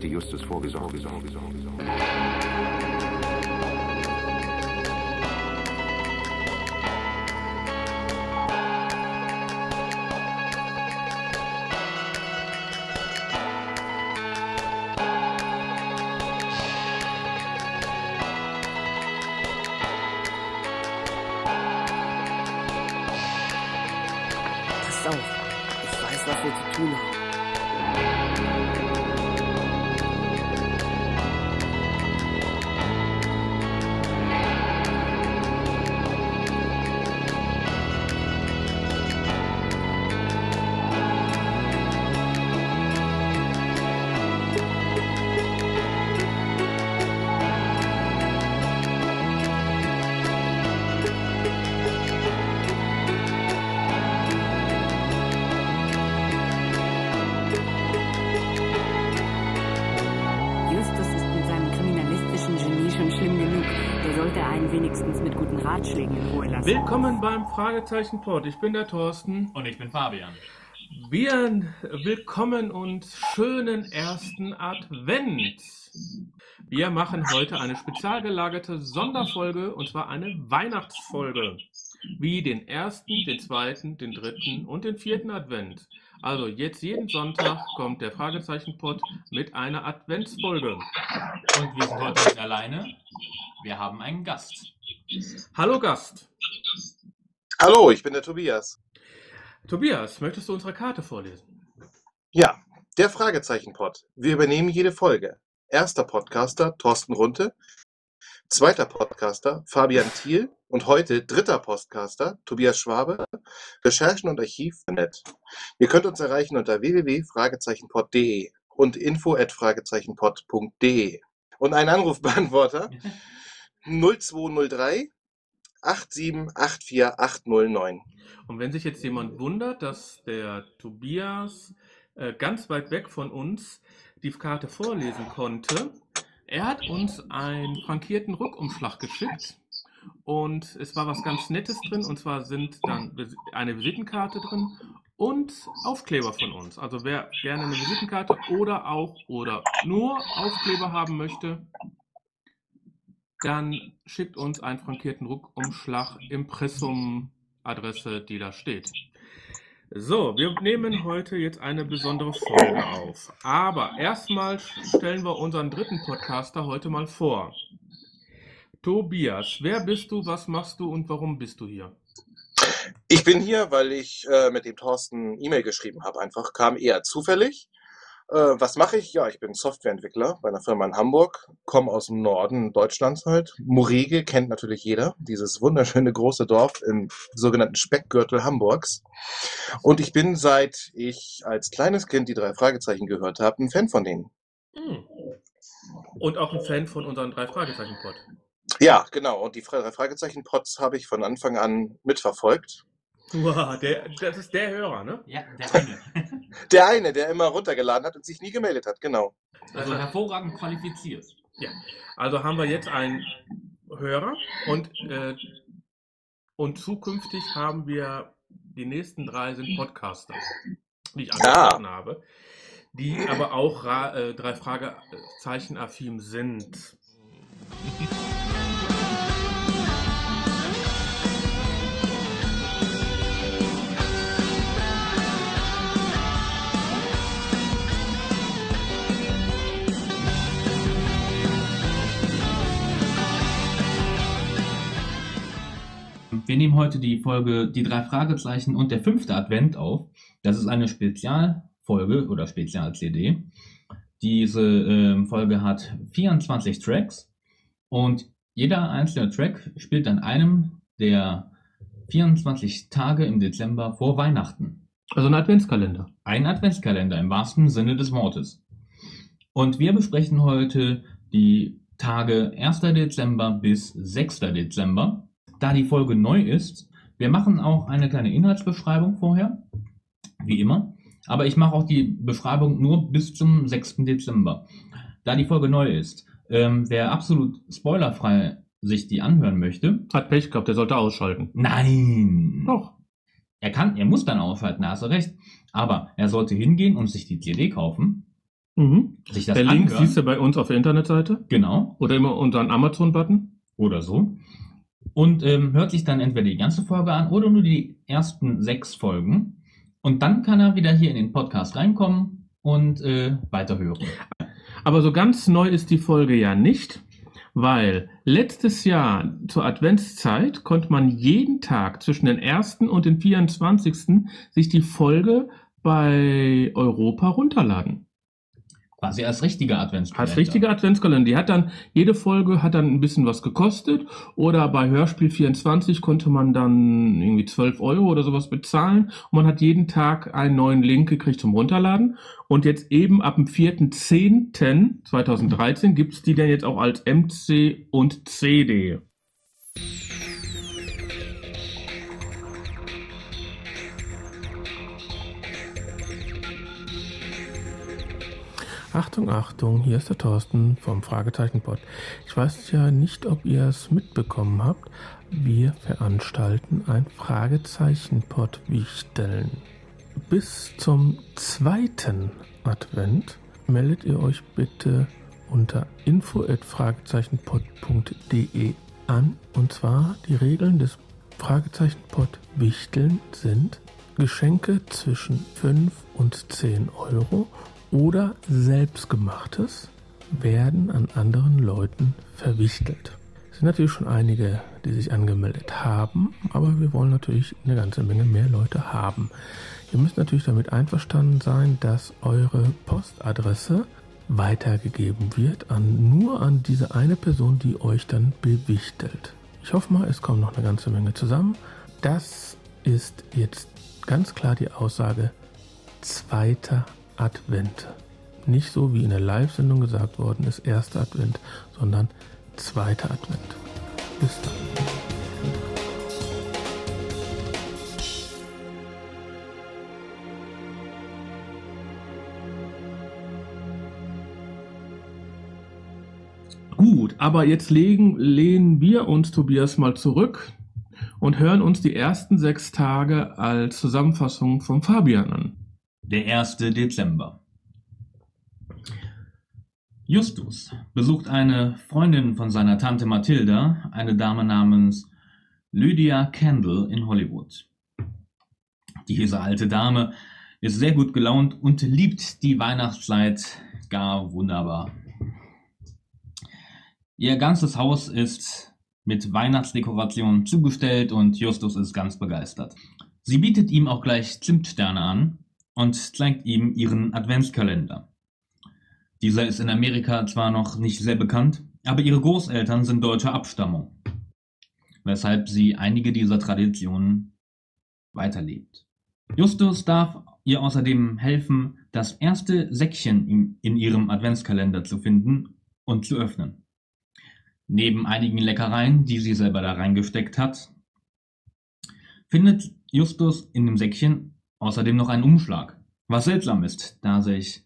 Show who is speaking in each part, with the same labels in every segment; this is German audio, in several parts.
Speaker 1: solchen Fall hatte Justus vorgesorgt.
Speaker 2: Willkommen beim Fragezeichen Pod. Ich bin der Thorsten.
Speaker 3: Und ich bin Fabian.
Speaker 2: Wir willkommen und schönen ersten Advent. Wir machen heute eine spezial gelagerte Sonderfolge und zwar eine Weihnachtsfolge. Wie den ersten, den zweiten, den dritten und den vierten Advent. Also jetzt jeden Sonntag kommt der Fragezeichen Pod mit einer Adventsfolge.
Speaker 3: Und wir sind heute nicht alleine. Wir haben einen Gast.
Speaker 2: Hallo Gast.
Speaker 4: Hallo, ich bin der Tobias.
Speaker 2: Tobias, möchtest du unsere Karte vorlesen?
Speaker 4: Ja, der Fragezeichenpod. Wir übernehmen jede Folge. Erster Podcaster Thorsten Runte, zweiter Podcaster Fabian Thiel und heute dritter Podcaster Tobias Schwabe, Recherchen und Archiv Net. Ihr könnt uns erreichen unter www.fragezeichenpod.de und info@fragezeichenpod.de und einen Anrufbeantworter 0203 8784809.
Speaker 2: Und wenn sich jetzt jemand wundert, dass der Tobias äh, ganz weit weg von uns die Karte vorlesen konnte, er hat uns einen frankierten Rückumschlag geschickt und es war was ganz Nettes drin und zwar sind dann eine Visitenkarte drin und Aufkleber von uns. Also wer gerne eine Visitenkarte oder auch oder nur Aufkleber haben möchte, dann schickt uns einen frankierten Rückumschlag Impressum-Adresse, die da steht. So, wir nehmen heute jetzt eine besondere Folge auf. Aber erstmal stellen wir unseren dritten Podcaster heute mal vor. Tobias, wer bist du, was machst du und warum bist du hier?
Speaker 4: Ich bin hier, weil ich äh, mit dem Thorsten E-Mail geschrieben habe. Einfach kam eher zufällig. Äh, was mache ich? Ja, ich bin Softwareentwickler bei einer Firma in Hamburg, komme aus dem Norden Deutschlands halt. Murege kennt natürlich jeder, dieses wunderschöne große Dorf im sogenannten Speckgürtel Hamburgs. Und ich bin, seit ich als kleines Kind die drei Fragezeichen gehört habe, ein Fan von denen.
Speaker 2: Hm. Und auch ein Fan von unseren drei Fragezeichen-Pod.
Speaker 4: Ja, genau. Und die drei Fragezeichen-Pots habe ich von Anfang an mitverfolgt.
Speaker 2: Wow, der, das ist der Hörer, ne?
Speaker 3: Ja, der eine.
Speaker 4: Der eine, der immer runtergeladen hat und sich nie gemeldet hat, genau.
Speaker 3: Also hervorragend qualifiziert.
Speaker 2: Ja, also haben wir jetzt einen Hörer und, äh, und zukünftig haben wir, die nächsten drei sind Podcaster, die ich angesprochen habe, die aber auch äh, drei Fragezeichen affin sind.
Speaker 3: Wir nehmen heute die Folge Die drei Fragezeichen und der fünfte Advent auf. Das ist eine Spezialfolge oder Spezial-CD. Diese ähm, Folge hat 24 Tracks und jeder einzelne Track spielt an einem der 24 Tage im Dezember vor Weihnachten.
Speaker 2: Also ein Adventskalender.
Speaker 3: Ein Adventskalender im wahrsten Sinne des Wortes. Und wir besprechen heute die Tage 1. Dezember bis 6. Dezember. Da die Folge neu ist, wir machen auch eine kleine Inhaltsbeschreibung vorher, wie immer. Aber ich mache auch die Beschreibung nur bis zum 6. Dezember. Da die Folge neu ist, ähm, wer absolut spoilerfrei sich die anhören möchte,
Speaker 2: Hat Pech gehabt, der sollte ausschalten.
Speaker 3: nein.
Speaker 2: Doch.
Speaker 3: Er kann, er muss dann aushalten, da hast du recht. Aber er sollte hingehen und sich die CD kaufen
Speaker 2: Mhm.
Speaker 3: sich das
Speaker 2: Der Link
Speaker 3: anhören.
Speaker 2: siehst du bei uns auf der Internetseite
Speaker 3: Genau.
Speaker 2: oder immer unseren Amazon-Button.
Speaker 3: oder so. Und ähm, hört sich dann entweder die ganze Folge an oder nur die ersten sechs Folgen. Und dann kann er wieder hier in den Podcast reinkommen und äh, weiterhören.
Speaker 2: Aber so ganz neu ist die Folge ja nicht, weil letztes Jahr zur Adventszeit konnte man jeden Tag zwischen den 1. und den 24. sich die Folge bei Europa runterladen.
Speaker 3: Quasi als richtiger Adventskalender.
Speaker 2: Als richtiger Adventskalender. Die hat dann, jede Folge hat dann ein bisschen was gekostet. Oder bei Hörspiel 24 konnte man dann irgendwie 12 Euro oder sowas bezahlen. Und man hat jeden Tag einen neuen Link gekriegt zum Runterladen. Und jetzt eben ab dem 4.10.2013 gibt es die dann jetzt auch als MC und CD. Achtung, Achtung, hier ist der Thorsten vom Fragezeichenpod. Ich weiß ja nicht, ob ihr es mitbekommen habt. Wir veranstalten ein Fragezeichenpod wichteln. Bis zum zweiten Advent meldet ihr euch bitte unter info@fragezeichenpod.de an. Und zwar die Regeln des Fragezeichenpod wichteln sind Geschenke zwischen 5 und 10 Euro oder selbstgemachtes werden an anderen Leuten verwichtelt. Es sind natürlich schon einige, die sich angemeldet haben, aber wir wollen natürlich eine ganze Menge mehr Leute haben. Ihr müsst natürlich damit einverstanden sein, dass eure Postadresse weitergegeben wird an nur an diese eine Person, die euch dann bewichtelt. Ich hoffe mal, es kommt noch eine ganze Menge zusammen. Das ist jetzt ganz klar die Aussage zweiter Advent. Nicht so wie in der Live-Sendung gesagt worden ist, erster Advent, sondern zweiter Advent. Bis dann. Gut, aber jetzt legen, lehnen wir uns, Tobias, mal zurück und hören uns die ersten sechs Tage als Zusammenfassung von Fabian an.
Speaker 3: Der 1. Dezember. Justus besucht eine Freundin von seiner Tante Mathilda, eine Dame namens Lydia Kendall in Hollywood. Diese alte Dame ist sehr gut gelaunt und liebt die Weihnachtszeit gar wunderbar. Ihr ganzes Haus ist mit Weihnachtsdekorationen zugestellt und Justus ist ganz begeistert. Sie bietet ihm auch gleich Zimtsterne an und zeigt ihm ihren Adventskalender. Dieser ist in Amerika zwar noch nicht sehr bekannt, aber ihre Großeltern sind deutscher Abstammung, weshalb sie einige dieser Traditionen weiterlebt. Justus darf ihr außerdem helfen, das erste Säckchen in, ihrem Adventskalender zu finden und zu öffnen. Neben einigen Leckereien, die sie selber da reingesteckt hat, findet Justus in dem Säckchen außerdem noch einen Umschlag. Was seltsam ist, da sich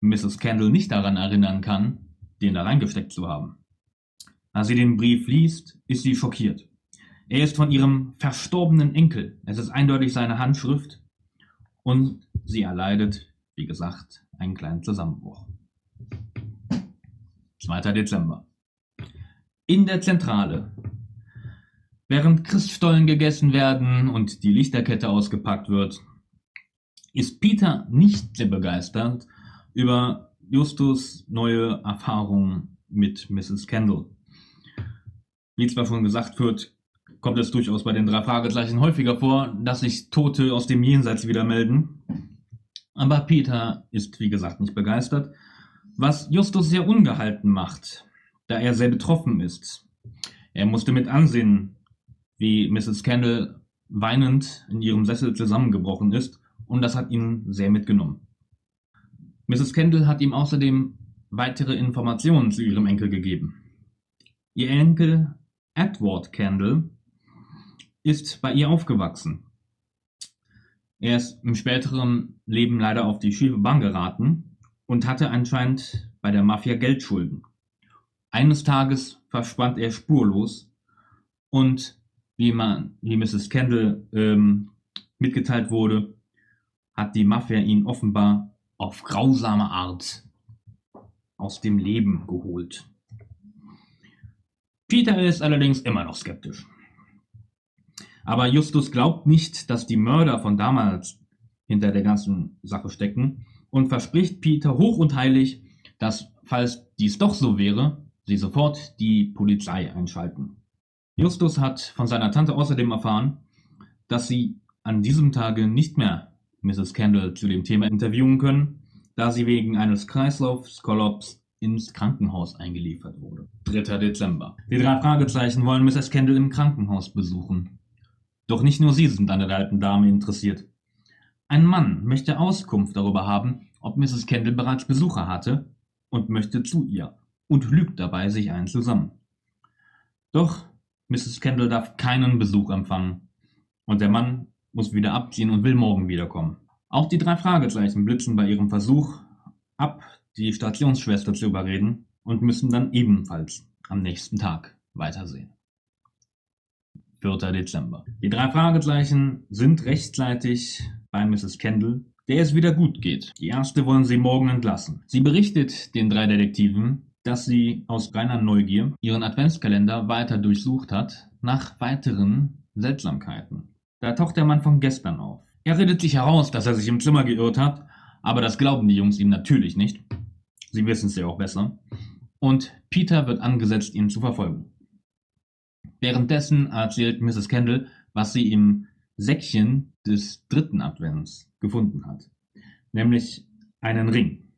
Speaker 3: Mrs. Kendall nicht daran erinnern kann, den da reingesteckt zu haben. Als sie den Brief liest, ist sie schockiert. Er ist von ihrem verstorbenen Enkel. Es ist eindeutig seine Handschrift und sie erleidet, wie gesagt, einen kleinen Zusammenbruch. 2. Dezember. In der Zentrale. Während Christstollen gegessen werden und die Lichterkette ausgepackt wird, ist Peter nicht sehr begeistert über Justus neue Erfahrungen mit Mrs. Kendall. Wie zwar schon gesagt wird, kommt es durchaus bei den drei Fragezeichen häufiger vor, dass sich Tote aus dem Jenseits wieder melden. Aber Peter ist, wie gesagt, nicht begeistert, was Justus sehr ungehalten macht, da er sehr betroffen ist. Er musste mit ansehen, wie Mrs. Kendall weinend in ihrem Sessel zusammengebrochen ist, und das hat ihn sehr mitgenommen. Mrs. Kendall hat ihm außerdem weitere Informationen zu ihrem Enkel gegeben. Ihr Enkel Edward Kendall ist bei ihr aufgewachsen. Er ist im späteren Leben leider auf die schiefe Bahn geraten und hatte anscheinend bei der Mafia Geldschulden. Eines Tages verschwand er spurlos und wie man, wie Mrs. Kendall ähm, mitgeteilt wurde, hat die Mafia ihn offenbar auf grausame Art aus dem Leben geholt. Peter ist allerdings immer noch skeptisch. Aber Justus glaubt nicht, dass die Mörder von damals hinter der ganzen Sache stecken und verspricht Peter hoch und heilig, dass, falls dies doch so wäre, sie sofort die Polizei einschalten. Justus hat von seiner Tante außerdem erfahren, dass sie an diesem Tage nicht mehr Mrs. Kendall zu dem Thema interviewen können, da sie wegen eines Kreislaufskollaps ins Krankenhaus eingeliefert wurde. 3. Dezember. Die drei Fragezeichen wollen Mrs. Kendall im Krankenhaus besuchen. Doch nicht nur sie sind an der alten Dame interessiert. Ein Mann möchte Auskunft darüber haben, ob Mrs. Kendall bereits Besucher hatte und möchte zu ihr und lügt dabei sich einen zusammen. Doch Mrs. Kendall darf keinen Besuch empfangen und der Mann muss wieder abziehen und will morgen wiederkommen. Auch die drei Fragezeichen blitzen bei ihrem Versuch ab, die Stationsschwester zu überreden und müssen dann ebenfalls am nächsten Tag weitersehen. 4. Dezember. Die drei Fragezeichen sind rechtzeitig bei Mrs. Kendall, der es wieder gut geht. Die erste wollen sie morgen entlassen. Sie berichtet den drei Detektiven, dass sie aus reiner Neugier ihren Adventskalender weiter durchsucht hat nach weiteren Seltsamkeiten. Da taucht der Mann von gestern auf. Er redet sich heraus, dass er sich im Zimmer geirrt hat, aber das glauben die Jungs ihm natürlich nicht. Sie wissen es ja auch besser. Und Peter wird angesetzt, ihn zu verfolgen. Währenddessen erzählt Mrs. Kendall, was sie im Säckchen des dritten Advents gefunden hat. Nämlich einen Ring.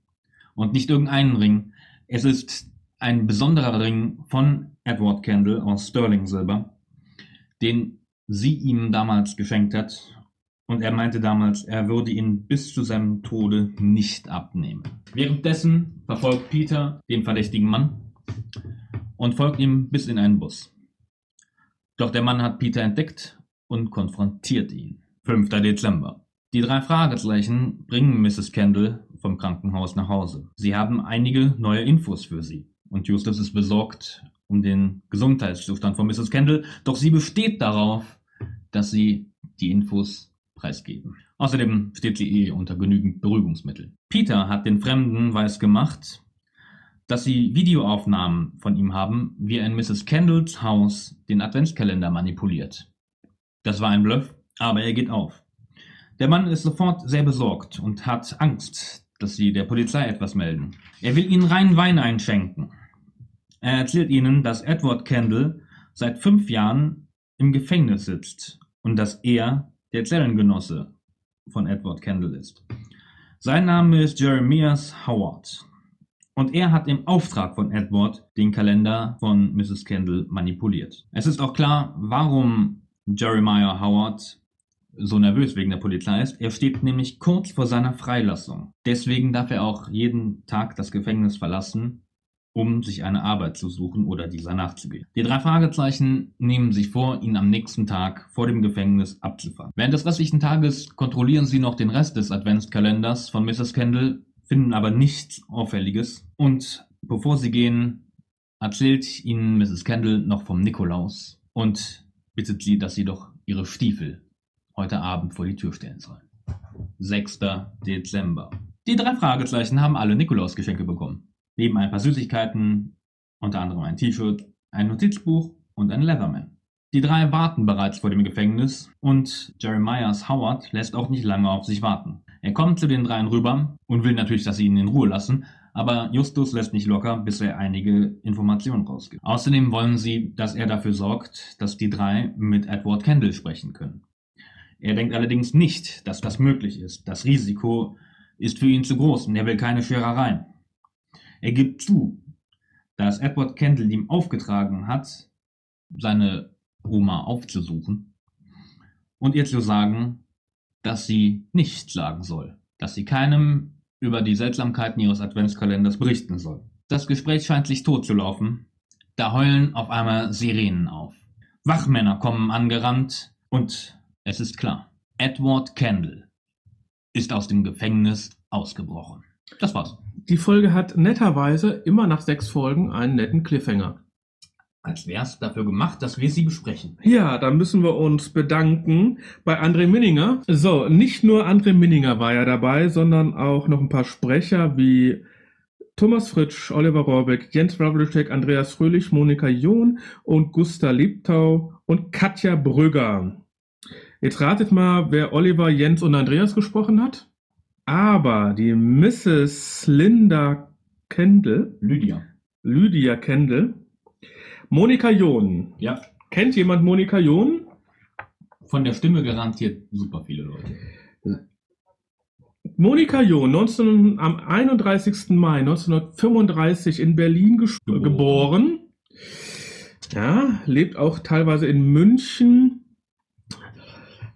Speaker 3: Und nicht irgendeinen Ring. Es ist ein besonderer Ring von Edward Kendall aus Sterling Silber, den sie ihm damals geschenkt hat. Und er meinte damals, er würde ihn bis zu seinem Tode nicht abnehmen. Währenddessen verfolgt Peter den verdächtigen Mann und folgt ihm bis in einen Bus. Doch der Mann hat Peter entdeckt und konfrontiert ihn. 5. Dezember. Die drei Fragezeichen bringen Mrs. Kendall vom Krankenhaus nach Hause. Sie haben einige neue Infos für sie. Und Justus ist besorgt um den Gesundheitszustand von Mrs. Kendall, doch sie besteht darauf, dass sie die Infos preisgeben. Außerdem steht sie eh unter genügend Beruhigungsmittel. Peter hat den Fremden weiß gemacht, dass sie Videoaufnahmen von ihm haben, wie er in Mrs. Kendalls Haus den Adventskalender manipuliert. Das war ein Bluff, aber er geht auf. Der Mann ist sofort sehr besorgt und hat Angst, dass sie der Polizei etwas melden. Er will ihnen reinen Wein einschenken. Er erzählt ihnen, dass Edward Kendall seit fünf Jahren im Gefängnis sitzt und dass er der Zellengenosse von Edward Kendall ist. Sein Name ist Jeremias Howard. Und er hat im Auftrag von Edward den Kalender von Mrs. Kendall manipuliert. Es ist auch klar, warum Jeremiah Howard so nervös wegen der Polizei ist. Er steht nämlich kurz vor seiner Freilassung. Deswegen darf er auch jeden Tag das Gefängnis verlassen, um sich eine Arbeit zu suchen oder dieser nachzugehen. Die drei Fragezeichen nehmen sich vor, ihn am nächsten Tag vor dem Gefängnis abzufahren. Während des restlichen Tages kontrollieren sie noch den Rest des Adventskalenders von Mrs. Kendall, finden aber nichts Auffälliges. Und bevor sie gehen, erzählt ihnen Mrs. Kendall noch vom Nikolaus und bittet sie, dass sie doch ihre Stiefel heute Abend vor die Tür stellen sollen. 6. Dezember. Die drei Fragezeichen haben alle Nikolausgeschenke bekommen. Neben ein paar Süßigkeiten, unter anderem ein T-Shirt, ein Notizbuch und ein Leatherman. Die drei warten bereits vor dem Gefängnis und Jeremiahs Howard lässt auch nicht lange auf sich warten. Er kommt zu den dreien rüber und will natürlich, dass sie ihn in Ruhe lassen, aber Justus lässt nicht locker, bis er einige Informationen rausgibt. Außerdem wollen sie, dass er dafür sorgt, dass die drei mit Edward Kendall sprechen können. Er denkt allerdings nicht, dass das möglich ist. Das Risiko ist für ihn zu groß und er will keine Scherereien. Er gibt zu, dass Edward Kendall ihm aufgetragen hat, seine Oma aufzusuchen und ihr zu sagen, dass sie nichts sagen soll, dass sie keinem über die Seltsamkeiten ihres Adventskalenders berichten soll. Das Gespräch scheint sich totzulaufen. Da heulen auf einmal Sirenen auf. Wachmänner kommen angerannt und es ist klar. Edward Kendall ist aus dem Gefängnis ausgebrochen. Das war's.
Speaker 2: Die Folge hat netterweise immer nach sechs Folgen einen netten Cliffhanger.
Speaker 3: Als wär's dafür gemacht, dass wir sie besprechen.
Speaker 2: Ja, da müssen wir uns bedanken bei André Minninger. So, nicht nur André Minninger war ja dabei, sondern auch noch ein paar Sprecher wie Thomas Fritsch, Oliver Rohrbeck, Jens Wawlczyk, Andreas Fröhlich, Monika John und Gusta Liebtau und Katja Brügger. Jetzt ratet mal, wer Oliver, Jens und Andreas gesprochen hat. Aber die Mrs. Linda Kendall,
Speaker 3: Lydia.
Speaker 2: Lydia Kendall, Monika John.
Speaker 3: Ja,
Speaker 2: Kennt jemand Monika John?
Speaker 3: von der Stimme garantiert super viele Leute.
Speaker 2: Monika John, 19, am 31. Mai 1935 in Berlin
Speaker 3: Geboren.
Speaker 2: geboren. Ja, lebt auch teilweise in München.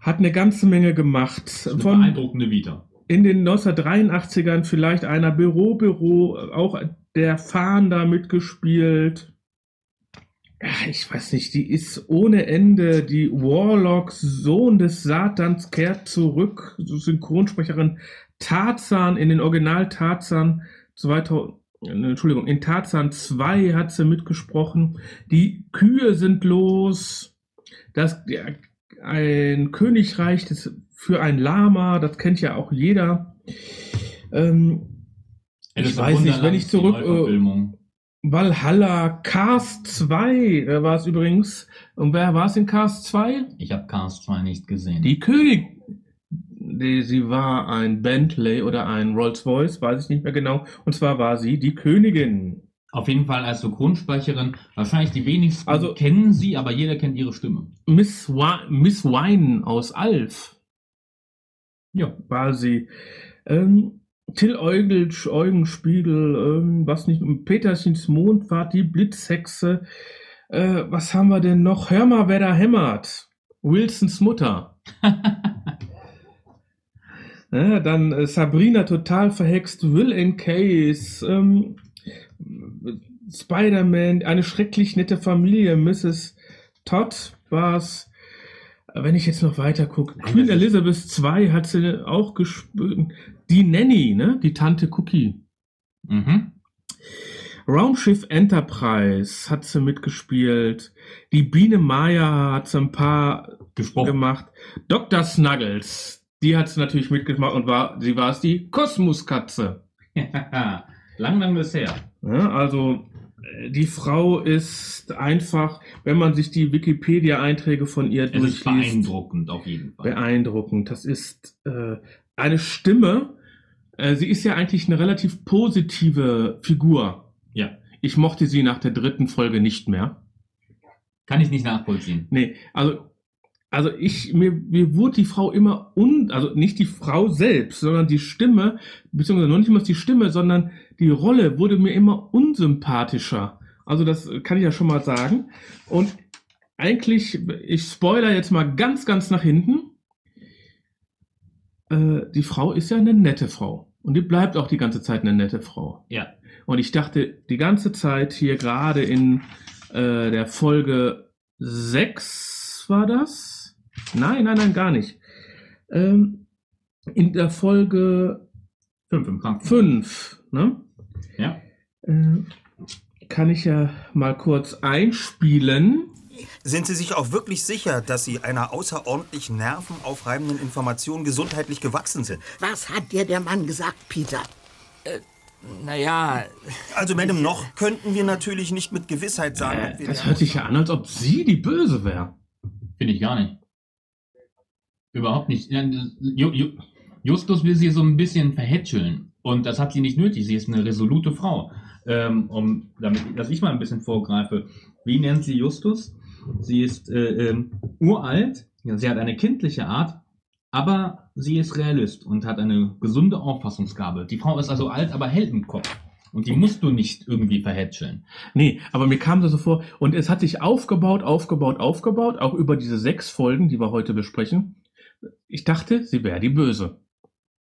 Speaker 2: Hat eine ganze Menge gemacht.
Speaker 3: Das ist eine
Speaker 2: Von
Speaker 3: beeindruckende Vita.
Speaker 2: In den 1983ern vielleicht einer Büro, Büro, auch der Fahnen da mitgespielt. Ich weiß nicht, die ist ohne Ende. Die Warlock, Sohn des Satans, kehrt zurück. Synchronsprecherin Tarzan in den Original Tarzan 2000, äh, Entschuldigung, in Tarzan 2 hat sie mitgesprochen. Die Kühe sind los. Das, ein Königreich das für ein Lama, das kennt ja auch jeder. Ähm, Ich weiß nicht, wenn ich zurück, äh. Valhalla, Cast 2 äh, war es übrigens. Und wer war es in Cast 2?
Speaker 3: Ich habe Cars 2 nicht gesehen.
Speaker 2: Die König. Die, sie war ein Bentley oder ein Rolls-Royce, weiß ich nicht mehr genau. Und zwar war sie die Königin.
Speaker 3: Auf jeden Fall als Synchronsprecherin. Wahrscheinlich die wenigsten
Speaker 2: Also-
Speaker 3: kennen sie, aber jeder kennt ihre Stimme.
Speaker 2: Miss, Wa Miss Wine aus Alf
Speaker 3: Ja.
Speaker 2: war sie. Ähm, Till Eugelsch, Eugenspiegel, ähm, was nicht, Peterchens Mondfahrt, die Blitzhexe. Äh, was haben wir denn noch? Hör mal, wer da hämmert. Wilsons Mutter. Ja, dann äh, Sabrina total verhext, Will and Case, ähm, Spider-Man, eine schrecklich nette Familie, Mrs. Todd war's. Wenn ich jetzt noch weiter gucke, Queen Elizabeth II hat sie auch gespielt. Die Nanny, ne? Die Tante Cookie.
Speaker 3: Mhm.
Speaker 2: Roundshift Enterprise hat sie mitgespielt. Die Biene Maya hat sie ein paar
Speaker 3: Gesprochen.
Speaker 2: gemacht. Dr. Snuggles, die hat sie natürlich mitgemacht und war, sie war es die Kosmoskatze.
Speaker 3: lang, lang bisher.
Speaker 2: Ja, also die Frau ist einfach, wenn man sich die Wikipedia-Einträge von ihr
Speaker 3: Es ist
Speaker 2: durchliest,
Speaker 3: beeindruckend, auf jeden Fall.
Speaker 2: beeindruckend. Das ist äh, eine Stimme. Äh, sie ist ja eigentlich eine relativ positive Figur.
Speaker 3: Ja.
Speaker 2: Ich mochte sie nach der dritten Folge nicht mehr.
Speaker 3: Kann ich nicht nachvollziehen.
Speaker 2: Nee, also, also ich, mir, mir wurde die Frau immer un, also nicht die Frau selbst, sondern die Stimme, beziehungsweise noch nicht mal die Stimme, sondern die Rolle wurde mir immer unsympathischer. Also das kann ich ja schon mal sagen. Und eigentlich, ich spoiler jetzt mal ganz, ganz nach hinten. Äh, die Frau ist ja eine nette Frau. Und die bleibt auch die ganze Zeit eine nette Frau.
Speaker 3: Ja.
Speaker 2: Und ich dachte die ganze Zeit hier gerade in äh, der Folge 6 war das? Nein, nein, nein, gar nicht. Ähm, in der Folge
Speaker 3: Fünf im Krankenhaus.
Speaker 2: 5, ne?
Speaker 3: Ja.
Speaker 2: Äh, kann ich ja mal kurz einspielen.
Speaker 5: Sind Sie sich auch wirklich sicher, dass Sie einer außerordentlich nervenaufreibenden Information gesundheitlich gewachsen sind?
Speaker 6: Was hat dir der Mann gesagt, Peter?
Speaker 7: Naja,
Speaker 5: Also, Madame, noch könnten wir natürlich nicht mit Gewissheit sagen, ob wir
Speaker 2: Das hört sich ja an, als ob sie die Böse wäre.
Speaker 3: Finde ich gar nicht. Überhaupt nicht. Justus will sie so ein bisschen verhätscheln. Und das hat sie nicht nötig. Sie ist eine resolute Frau. Ähm, um, damit, dass ich mal ein bisschen vorgreife. Wie nennt sie Justus? Sie ist äh, ähm, uralt. Sie hat eine kindliche Art. Aber sie ist Realist und hat eine gesunde Auffassungsgabe. Die Frau ist also alt, aber hell im Kopf. Und die musst du nicht irgendwie verhätscheln.
Speaker 2: Nee, aber mir kam das so vor. Und es hat sich aufgebaut, aufgebaut, aufgebaut, auch über diese sechs Folgen, die wir heute besprechen. Ich dachte, sie wäre die Böse.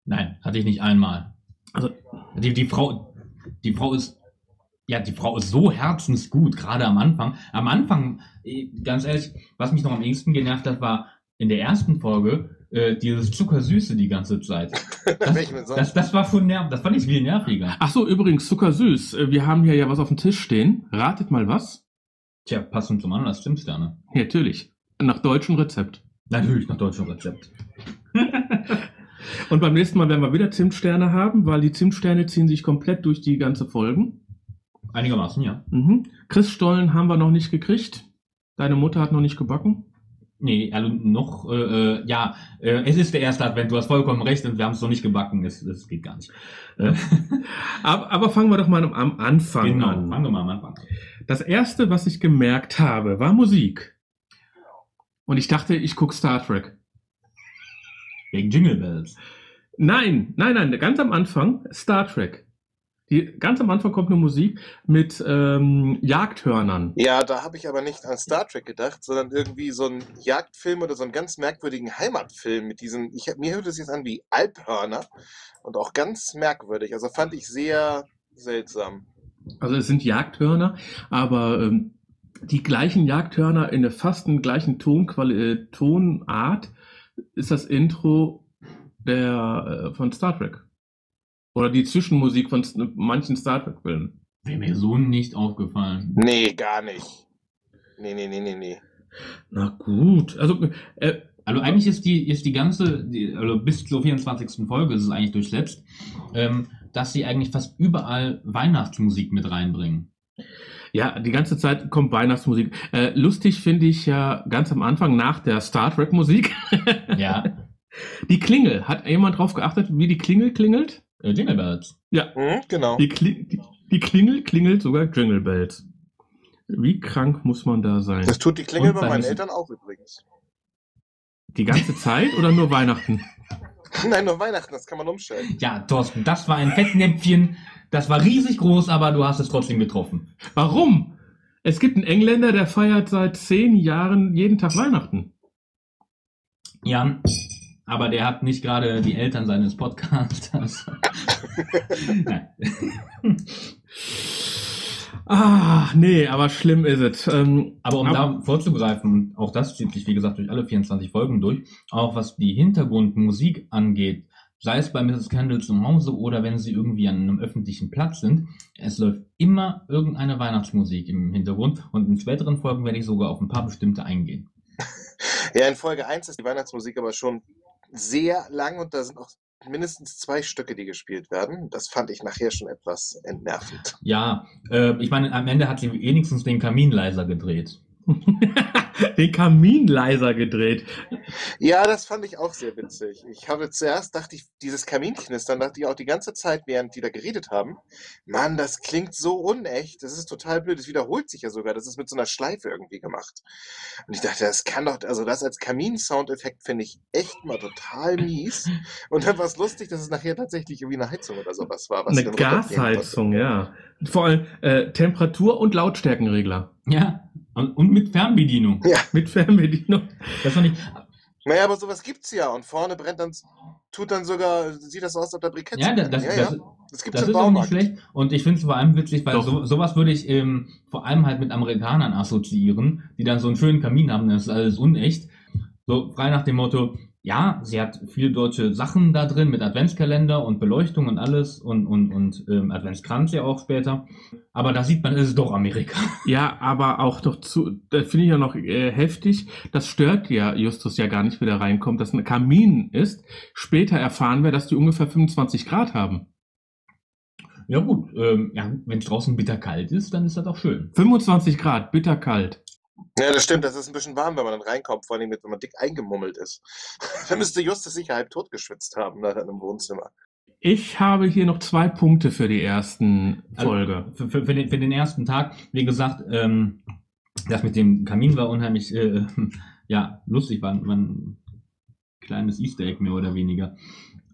Speaker 3: Nein, hatte ich nicht einmal.
Speaker 2: Also,
Speaker 3: Die, die Frau, die Frau ist, ja, die Frau ist so herzensgut, gerade am Anfang. Am Anfang, eh, ganz ehrlich, was mich noch am ehesten genervt hat, war in der ersten Folge äh, dieses Zuckersüße die ganze Zeit. Das, das, das war schon nerv, das fand ich viel nerviger.
Speaker 2: ach so, übrigens, zuckersüß. Äh, Wir haben hier ja was auf dem Tisch stehen. Ratet mal was.
Speaker 3: Tja, passend zum Anlass, Zimtsterne.
Speaker 2: Ja, natürlich. Nach deutschem Rezept.
Speaker 3: Natürlich nach deutschem Rezept.
Speaker 2: Und beim nächsten Mal werden wir wieder Zimtsterne haben, weil die Zimtsterne ziehen sich komplett durch die ganze Folgen.
Speaker 3: Einigermaßen, ja.
Speaker 2: Mhm. Christstollen haben wir noch nicht gekriegt. Deine Mutter hat noch nicht gebacken.
Speaker 3: Nee, also noch, äh, äh, ja, äh, es ist der erste Advent, du hast vollkommen recht und wir haben es noch nicht gebacken, es, es geht gar nicht. Äh,
Speaker 2: Aber, aber fangen wir doch mal am, Anfang
Speaker 3: genau,
Speaker 2: an.
Speaker 3: fangen wir mal am Anfang.
Speaker 2: Das erste, was ich gemerkt habe, war Musik. Und ich dachte, ich gucke Star Trek.
Speaker 3: Wegen Jingle Bells.
Speaker 2: Nein, nein, nein, ganz am Anfang Star Trek. Die, ganz am Anfang kommt eine Musik mit ähm, Jagdhörnern.
Speaker 4: Ja, da habe ich aber nicht an Star Trek gedacht, sondern irgendwie so einen Jagdfilm oder so einen ganz merkwürdigen Heimatfilm mit diesen, ich, mir hört es jetzt an wie Alphörner und auch ganz merkwürdig. Also fand ich sehr seltsam.
Speaker 2: Also es sind Jagdhörner, aber ähm, die gleichen Jagdhörner in der fast gleichen Tonquali äh, Tonart ist das Intro der äh, von Star Trek. Oder die Zwischenmusik von manchen Star Trek-Filmen.
Speaker 3: Wäre mir so nicht aufgefallen.
Speaker 4: Nee, gar nicht. Nee, nee, nee, nee, nee.
Speaker 2: Na gut. Also, äh,
Speaker 3: Also eigentlich ist die, ist die ganze, die, also bis zur 24. Folge ist es eigentlich durchsetzt, ähm, dass sie eigentlich fast überall Weihnachtsmusik mit reinbringen.
Speaker 2: Ja, die ganze Zeit kommt Weihnachtsmusik. Äh, lustig finde ich ja ganz am Anfang nach der Star Trek-Musik
Speaker 3: Ja,
Speaker 2: die Klingel. Hat jemand drauf geachtet, wie die Klingel klingelt?
Speaker 3: äh, Jingle Bells.
Speaker 2: Ja,
Speaker 4: Hm, genau.
Speaker 2: die, Kli die, die Klingel klingelt sogar Jingle Bells. Wie krank muss man da sein?
Speaker 4: Das tut die Klingel
Speaker 3: Und
Speaker 4: bei meinen
Speaker 3: Musik.
Speaker 4: Eltern auch übrigens.
Speaker 2: Die ganze Zeit oder nur Weihnachten?
Speaker 4: Nein, nur Weihnachten, das kann man umstellen.
Speaker 3: Ja, Thorsten, das war ein Fettnäpfchen. Das war riesig groß, aber du hast es trotzdem getroffen.
Speaker 2: Warum? Es gibt einen Engländer, der feiert seit zehn Jahren jeden Tag Weihnachten.
Speaker 3: Ja, aber der hat nicht gerade die Eltern seines Podcasters. Nein.
Speaker 2: Ah, nee, aber schlimm ist es. Ähm,
Speaker 3: Aber um
Speaker 2: Aber-
Speaker 3: da vorzugreifen, und auch das zieht sich, wie gesagt, durch alle 24 Folgen durch, auch was die Hintergrundmusik angeht, sei es bei Mrs. Kendall zu Hause oder wenn sie irgendwie an einem öffentlichen Platz sind, es läuft immer irgendeine Weihnachtsmusik im Hintergrund und in späteren Folgen werde ich sogar auf ein paar bestimmte eingehen.
Speaker 4: Ja, in Folge 1 ist die Weihnachtsmusik aber schon sehr lang und da sind auch mindestens zwei Stücke, die gespielt werden. Das fand ich nachher schon etwas entnervend.
Speaker 3: Ja, äh, ich meine, am Ende hat sie wenigstens den Kamin leiser gedreht.
Speaker 2: den Kamin leiser gedreht.
Speaker 4: Ja, das fand ich auch sehr witzig. Ich habe zuerst, dachte ich, dieses Kaminknistern, dachte ich auch die ganze Zeit, während die da geredet haben, Mann, das klingt so unecht, das ist total blöd, das wiederholt sich ja sogar, das ist mit so einer Schleife irgendwie gemacht. Und ich dachte, das kann doch, also das als Kamin-Soundeffekt finde ich echt mal total mies. Und dann war es lustig, dass es nachher tatsächlich irgendwie eine Heizung oder sowas war. was
Speaker 2: Eine Gasheizung, ja. Vor allem äh, Temperatur- und Lautstärkenregler.
Speaker 3: Ja, und, und mit Fernbedienung.
Speaker 2: Mit Fernbedienung.
Speaker 3: Das fand ich,
Speaker 4: konnte. Naja, aber sowas gibt's ja. Und vorne brennt dann, tut dann sogar, sieht das aus, als ob da Briketts
Speaker 3: ja, das,
Speaker 4: sind.
Speaker 3: das,
Speaker 4: ja,
Speaker 3: das,
Speaker 4: ja. Das gibt's
Speaker 3: Das
Speaker 4: im
Speaker 3: ist auch nicht schlecht. Und ich finde es vor allem witzig, weil so, sowas würde ich ähm, vor allem halt mit Amerikanern assoziieren, die dann so einen schönen Kamin haben, das ist alles unecht. So frei nach dem Motto, ja, sie hat viele deutsche Sachen da drin mit Adventskalender und Beleuchtung und alles und, und, und ähm, Adventskranz ja auch später. Aber da sieht man, es ist doch Amerika.
Speaker 2: Ja, aber auch doch zu, da finde ich ja noch äh, heftig, das stört ja Justus ja gar nicht, wie der reinkommt, dass ein Kamin ist. Später erfahren wir, dass die ungefähr 25 Grad haben.
Speaker 3: Ja gut, ähm, ja, wenn es draußen bitterkalt ist, dann ist das auch schön.
Speaker 2: 25 Grad, bitterkalt.
Speaker 4: Ja, das stimmt. Das ist ein bisschen warm, wenn man dann reinkommt, vor allem, wenn man dick eingemummelt ist. da müsste Justus sicher halb tot geschwitzt haben, in einem Wohnzimmer.
Speaker 2: Ich habe hier noch zwei Punkte für die ersten
Speaker 3: Also,
Speaker 2: Folge.
Speaker 3: Für, für, für, den, für den ersten Tag, wie gesagt, ähm, das mit dem Kamin war unheimlich, äh, ja, lustig, war, war ein kleines Easter Egg mehr oder weniger.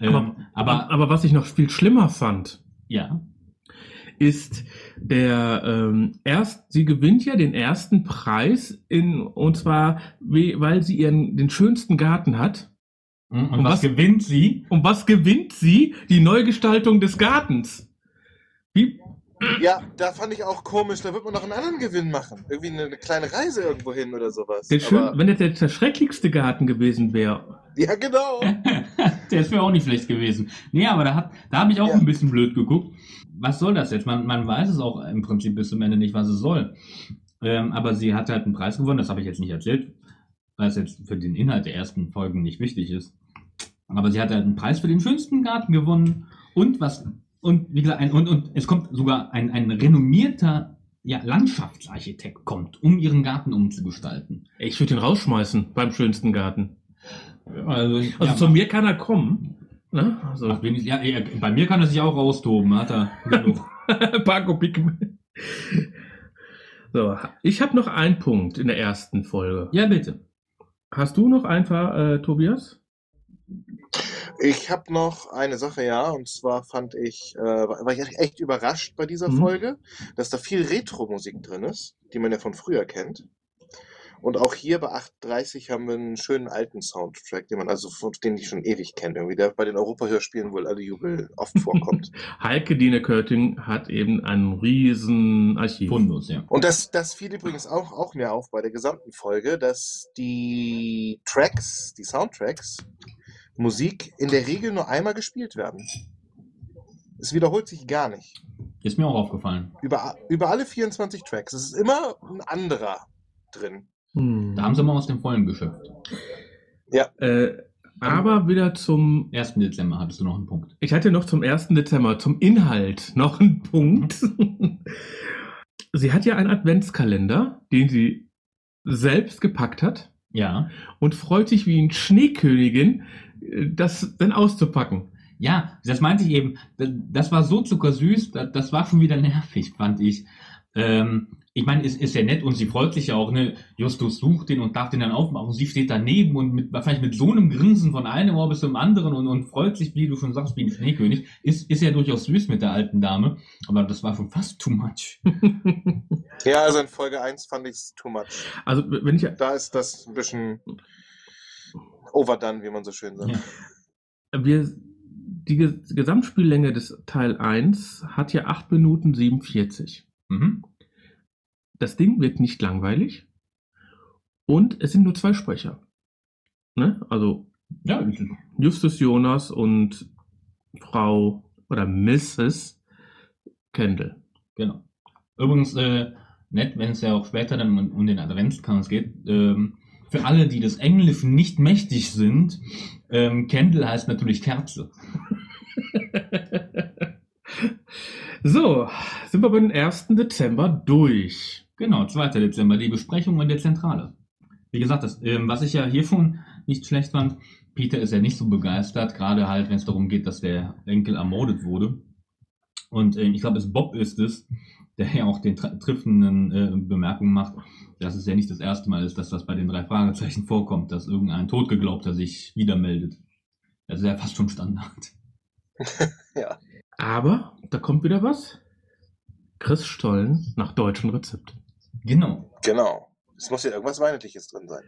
Speaker 3: Ähm,
Speaker 2: aber,
Speaker 3: aber,
Speaker 2: aber was ich noch viel schlimmer fand,
Speaker 3: ja,
Speaker 2: ist der ähm, erst sie gewinnt ja den ersten Preis in und zwar we- weil sie ihren den schönsten Garten hat.
Speaker 3: und,
Speaker 2: Und
Speaker 3: was,
Speaker 2: was-
Speaker 3: gewinnt sie?
Speaker 2: Und was gewinnt sie? Die Neugestaltung des Gartens. Wie?
Speaker 4: Ja, da fand ich auch komisch, da wird man noch einen anderen Gewinn machen. Irgendwie eine, eine kleine Reise irgendwo hin oder sowas.
Speaker 2: Der schön,
Speaker 4: Aber,
Speaker 2: wenn das der, der schrecklichste Garten gewesen wäre.
Speaker 4: ja, genau.
Speaker 3: der ist mir auch nicht schlecht gewesen. Nee, aber da, hat, da habe ich auch
Speaker 4: Ja.
Speaker 3: ein bisschen blöd geguckt. Was soll das jetzt? Man, man weiß es auch im Prinzip bis zum Ende nicht, was es soll. Ähm, aber sie hat halt einen Preis gewonnen, das habe ich jetzt nicht erzählt, weil es jetzt für den Inhalt der ersten Folgen nicht wichtig ist. Aber sie hat halt einen Preis für den schönsten Garten gewonnen und was und wie gesagt, ein, und, und es kommt sogar ein, ein renommierter ja, Landschaftsarchitekt kommt, um ihren Garten umzugestalten.
Speaker 2: Ich würde ihn rausschmeißen beim schönsten Garten.
Speaker 3: Also,
Speaker 2: Also
Speaker 3: ja,
Speaker 2: zu mir kann er kommen. Ne? Also
Speaker 3: Ach, wenigstens- ja, ja, bei mir kann er sich auch raustoben, hat er genug.
Speaker 2: Paco Pickman. So, ich habe noch einen Punkt in der ersten Folge.
Speaker 3: ja, bitte.
Speaker 2: Hast du noch einfach, äh, Tobias?
Speaker 4: Ich habe noch eine Sache, ja, und zwar fand ich, äh, war war ich echt überrascht bei dieser
Speaker 2: Mhm.
Speaker 4: Folge, dass da viel Retro-Musik drin ist, die man ja von früher kennt. Und auch hier bei 8.30 haben wir einen schönen alten Soundtrack, den man also von den ich schon ewig kenne, irgendwie der bei den Europa-Hörspielen wohl alle Jubel oft vorkommt.
Speaker 2: Heike Dine Körting hat eben ein riesen Archiv.
Speaker 3: Fundus, ja.
Speaker 4: Und das, das fiel übrigens auch, auch mir auf bei der gesamten Folge, dass die Tracks, die Soundtracks, Musik in der Regel nur einmal gespielt werden. Es wiederholt sich gar nicht.
Speaker 3: Ist mir auch aufgefallen.
Speaker 4: Über, über alle 24 Tracks. Es ist immer ein anderer drin.
Speaker 2: Hm.
Speaker 3: Da haben sie mal aus dem Vollen geschöpft.
Speaker 2: Äh, aber wieder zum
Speaker 3: 1. Dezember hattest du noch einen Punkt.
Speaker 2: Ich hatte noch zum 1. Dezember, zum Inhalt noch einen Punkt. sie hat ja einen Adventskalender, den sie selbst gepackt hat
Speaker 3: Ja.
Speaker 2: und freut sich wie ein Schneekönigin, äh, das dann auszupacken.
Speaker 3: Ja, das meinte ich eben. Das, war so zuckersüß, das, das war schon wieder nervig, fand ich. Ähm, ich meine, es ist ja nett und sie freut sich ja auch, ne? Justus sucht den und darf den dann aufmachen. Sie steht daneben und mit, wahrscheinlich mit so einem Grinsen von einem Ohr bis zum anderen und, und freut sich, wie du schon sagst, wie ein Schneekönig. Ist, ist ja durchaus süß mit der alten Dame, aber das war schon fast too much.
Speaker 4: Ja, also in Folge 1 fand ich es too much.
Speaker 2: Also wenn ich
Speaker 4: Da ist das ein bisschen overdone, wie man so schön sagt.
Speaker 3: Ja.
Speaker 2: wir die Ge- Gesamtspiellänge des Teil 1 hat ja 8 Minuten 47.
Speaker 3: Mhm.
Speaker 2: Das Ding wird nicht langweilig und es sind nur zwei Sprecher. Ne? Also
Speaker 3: Ja.
Speaker 2: Justus Jonas und Frau oder Mrs. Kendall.
Speaker 3: Genau. Übrigens, äh, nett, wenn es ja auch später dann um, um den Adventskranz geht. Ähm, für alle, die des Englischen nicht mächtig sind, ähm, Candle heißt natürlich Kerze.
Speaker 2: so, sind wir beim 1. Dezember durch.
Speaker 3: Genau, 2. Dezember, die Besprechung in der Zentrale. Wie gesagt, das, ähm, was ich ja hier schon nicht schlecht fand, Peter ist ja nicht so begeistert, gerade halt, wenn es darum geht, dass der Enkel ermordet wurde. Und ähm, ich glaube, es Bob ist es, der ja auch den triffenden äh, Bemerkungen macht, dass es ja nicht das erste Mal ist, dass das bei den drei Fragezeichen vorkommt, dass irgendein Totgeglaubter sich wieder meldet. Das ist ja fast schon Standard.
Speaker 4: Ja.
Speaker 2: Aber da kommt wieder was. Chris Stollen nach deutschem Rezept.
Speaker 3: Genau.
Speaker 4: Genau. Es muss ja irgendwas Weihnachtliches drin sein.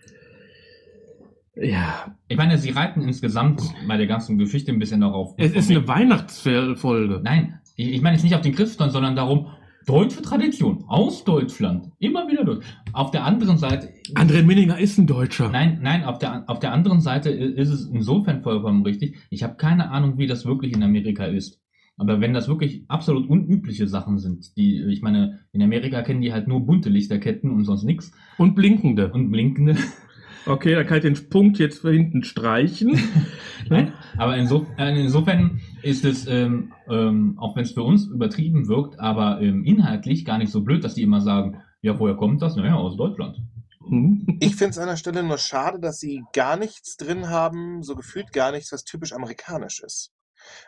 Speaker 2: Ja,
Speaker 3: Ich meine, sie reiten insgesamt bei der ganzen Geschichte ein bisschen darauf.
Speaker 2: es ist eine Weihnachtsfolge.
Speaker 3: Nein, ich, ich meine jetzt nicht auf den Christstollen, sondern darum, deutsche Tradition aus Deutschland. Immer wieder durch. Auf der anderen Seite.
Speaker 2: André Minninger ist ein Deutscher.
Speaker 3: Nein, nein, auf der, auf der anderen Seite ist es insofern vollkommen richtig. Ich habe keine Ahnung, wie das wirklich in Amerika ist. Aber wenn das wirklich absolut unübliche Sachen sind, die, ich meine, in Amerika kennen die halt nur bunte Lichterketten und sonst nichts
Speaker 2: Und blinkende.
Speaker 3: und blinkende.
Speaker 2: Okay, da kann ich den Punkt jetzt für hinten streichen.
Speaker 3: Nein, aber inso, äh, insofern ist es, ähm, ähm, auch wenn es für uns übertrieben wirkt, aber ähm, inhaltlich gar nicht so blöd, dass die immer sagen, ja, woher kommt das? Naja, aus Deutschland.
Speaker 2: Hm.
Speaker 4: Ich finde es an der Stelle nur schade, dass sie gar nichts drin haben, so gefühlt gar nichts, was typisch amerikanisch ist.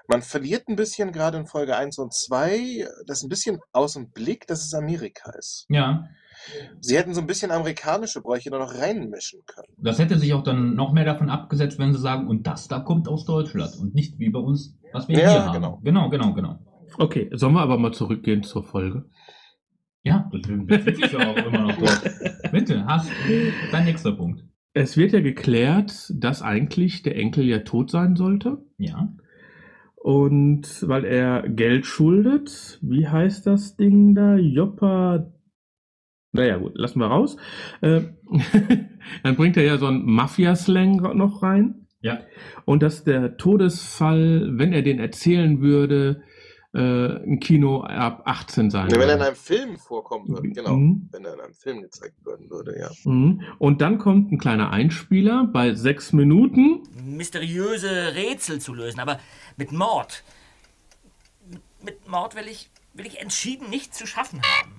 Speaker 4: Man verliert ein bisschen gerade in Folge 1 und 2, das ein bisschen aus dem Blick, dass es Amerika ist.
Speaker 3: Ja,
Speaker 4: Sie hätten so ein bisschen amerikanische Bräuche da noch reinmischen können.
Speaker 3: das hätte sich auch dann noch mehr davon abgesetzt, wenn sie sagen, und das da kommt aus Deutschland und nicht wie bei uns, was wir
Speaker 4: Ja,
Speaker 3: hier haben.
Speaker 4: genau.
Speaker 3: Genau, genau, genau.
Speaker 2: Okay, sollen wir aber mal zurückgehen zur Folge?
Speaker 3: Ja, das bezieht sich ja auch immer noch drauf. Bitte, hast dein nächster Punkt.
Speaker 2: Es wird ja geklärt, dass eigentlich der Enkel ja tot sein sollte.
Speaker 3: Ja.
Speaker 2: Und weil er Geld schuldet, wie heißt das Ding da? Joppa. Naja, gut, lassen wir raus. Äh, dann bringt er ja so einen Mafia-Slang noch rein.
Speaker 3: Ja.
Speaker 2: Und dass der Todesfall, wenn er den erzählen würde, äh, ein Kino ab 18 sein
Speaker 4: Wenn er in einem Film vorkommen würde, genau.
Speaker 2: Mhm.
Speaker 4: Wenn er in einem Film gezeigt werden würde, ja.
Speaker 2: Mhm. Und dann kommt ein kleiner Einspieler bei sechs Minuten.
Speaker 7: mysteriöse Rätsel zu lösen, aber mit Mord. Mit- Mord will ich, will ich entschieden nichts zu schaffen haben.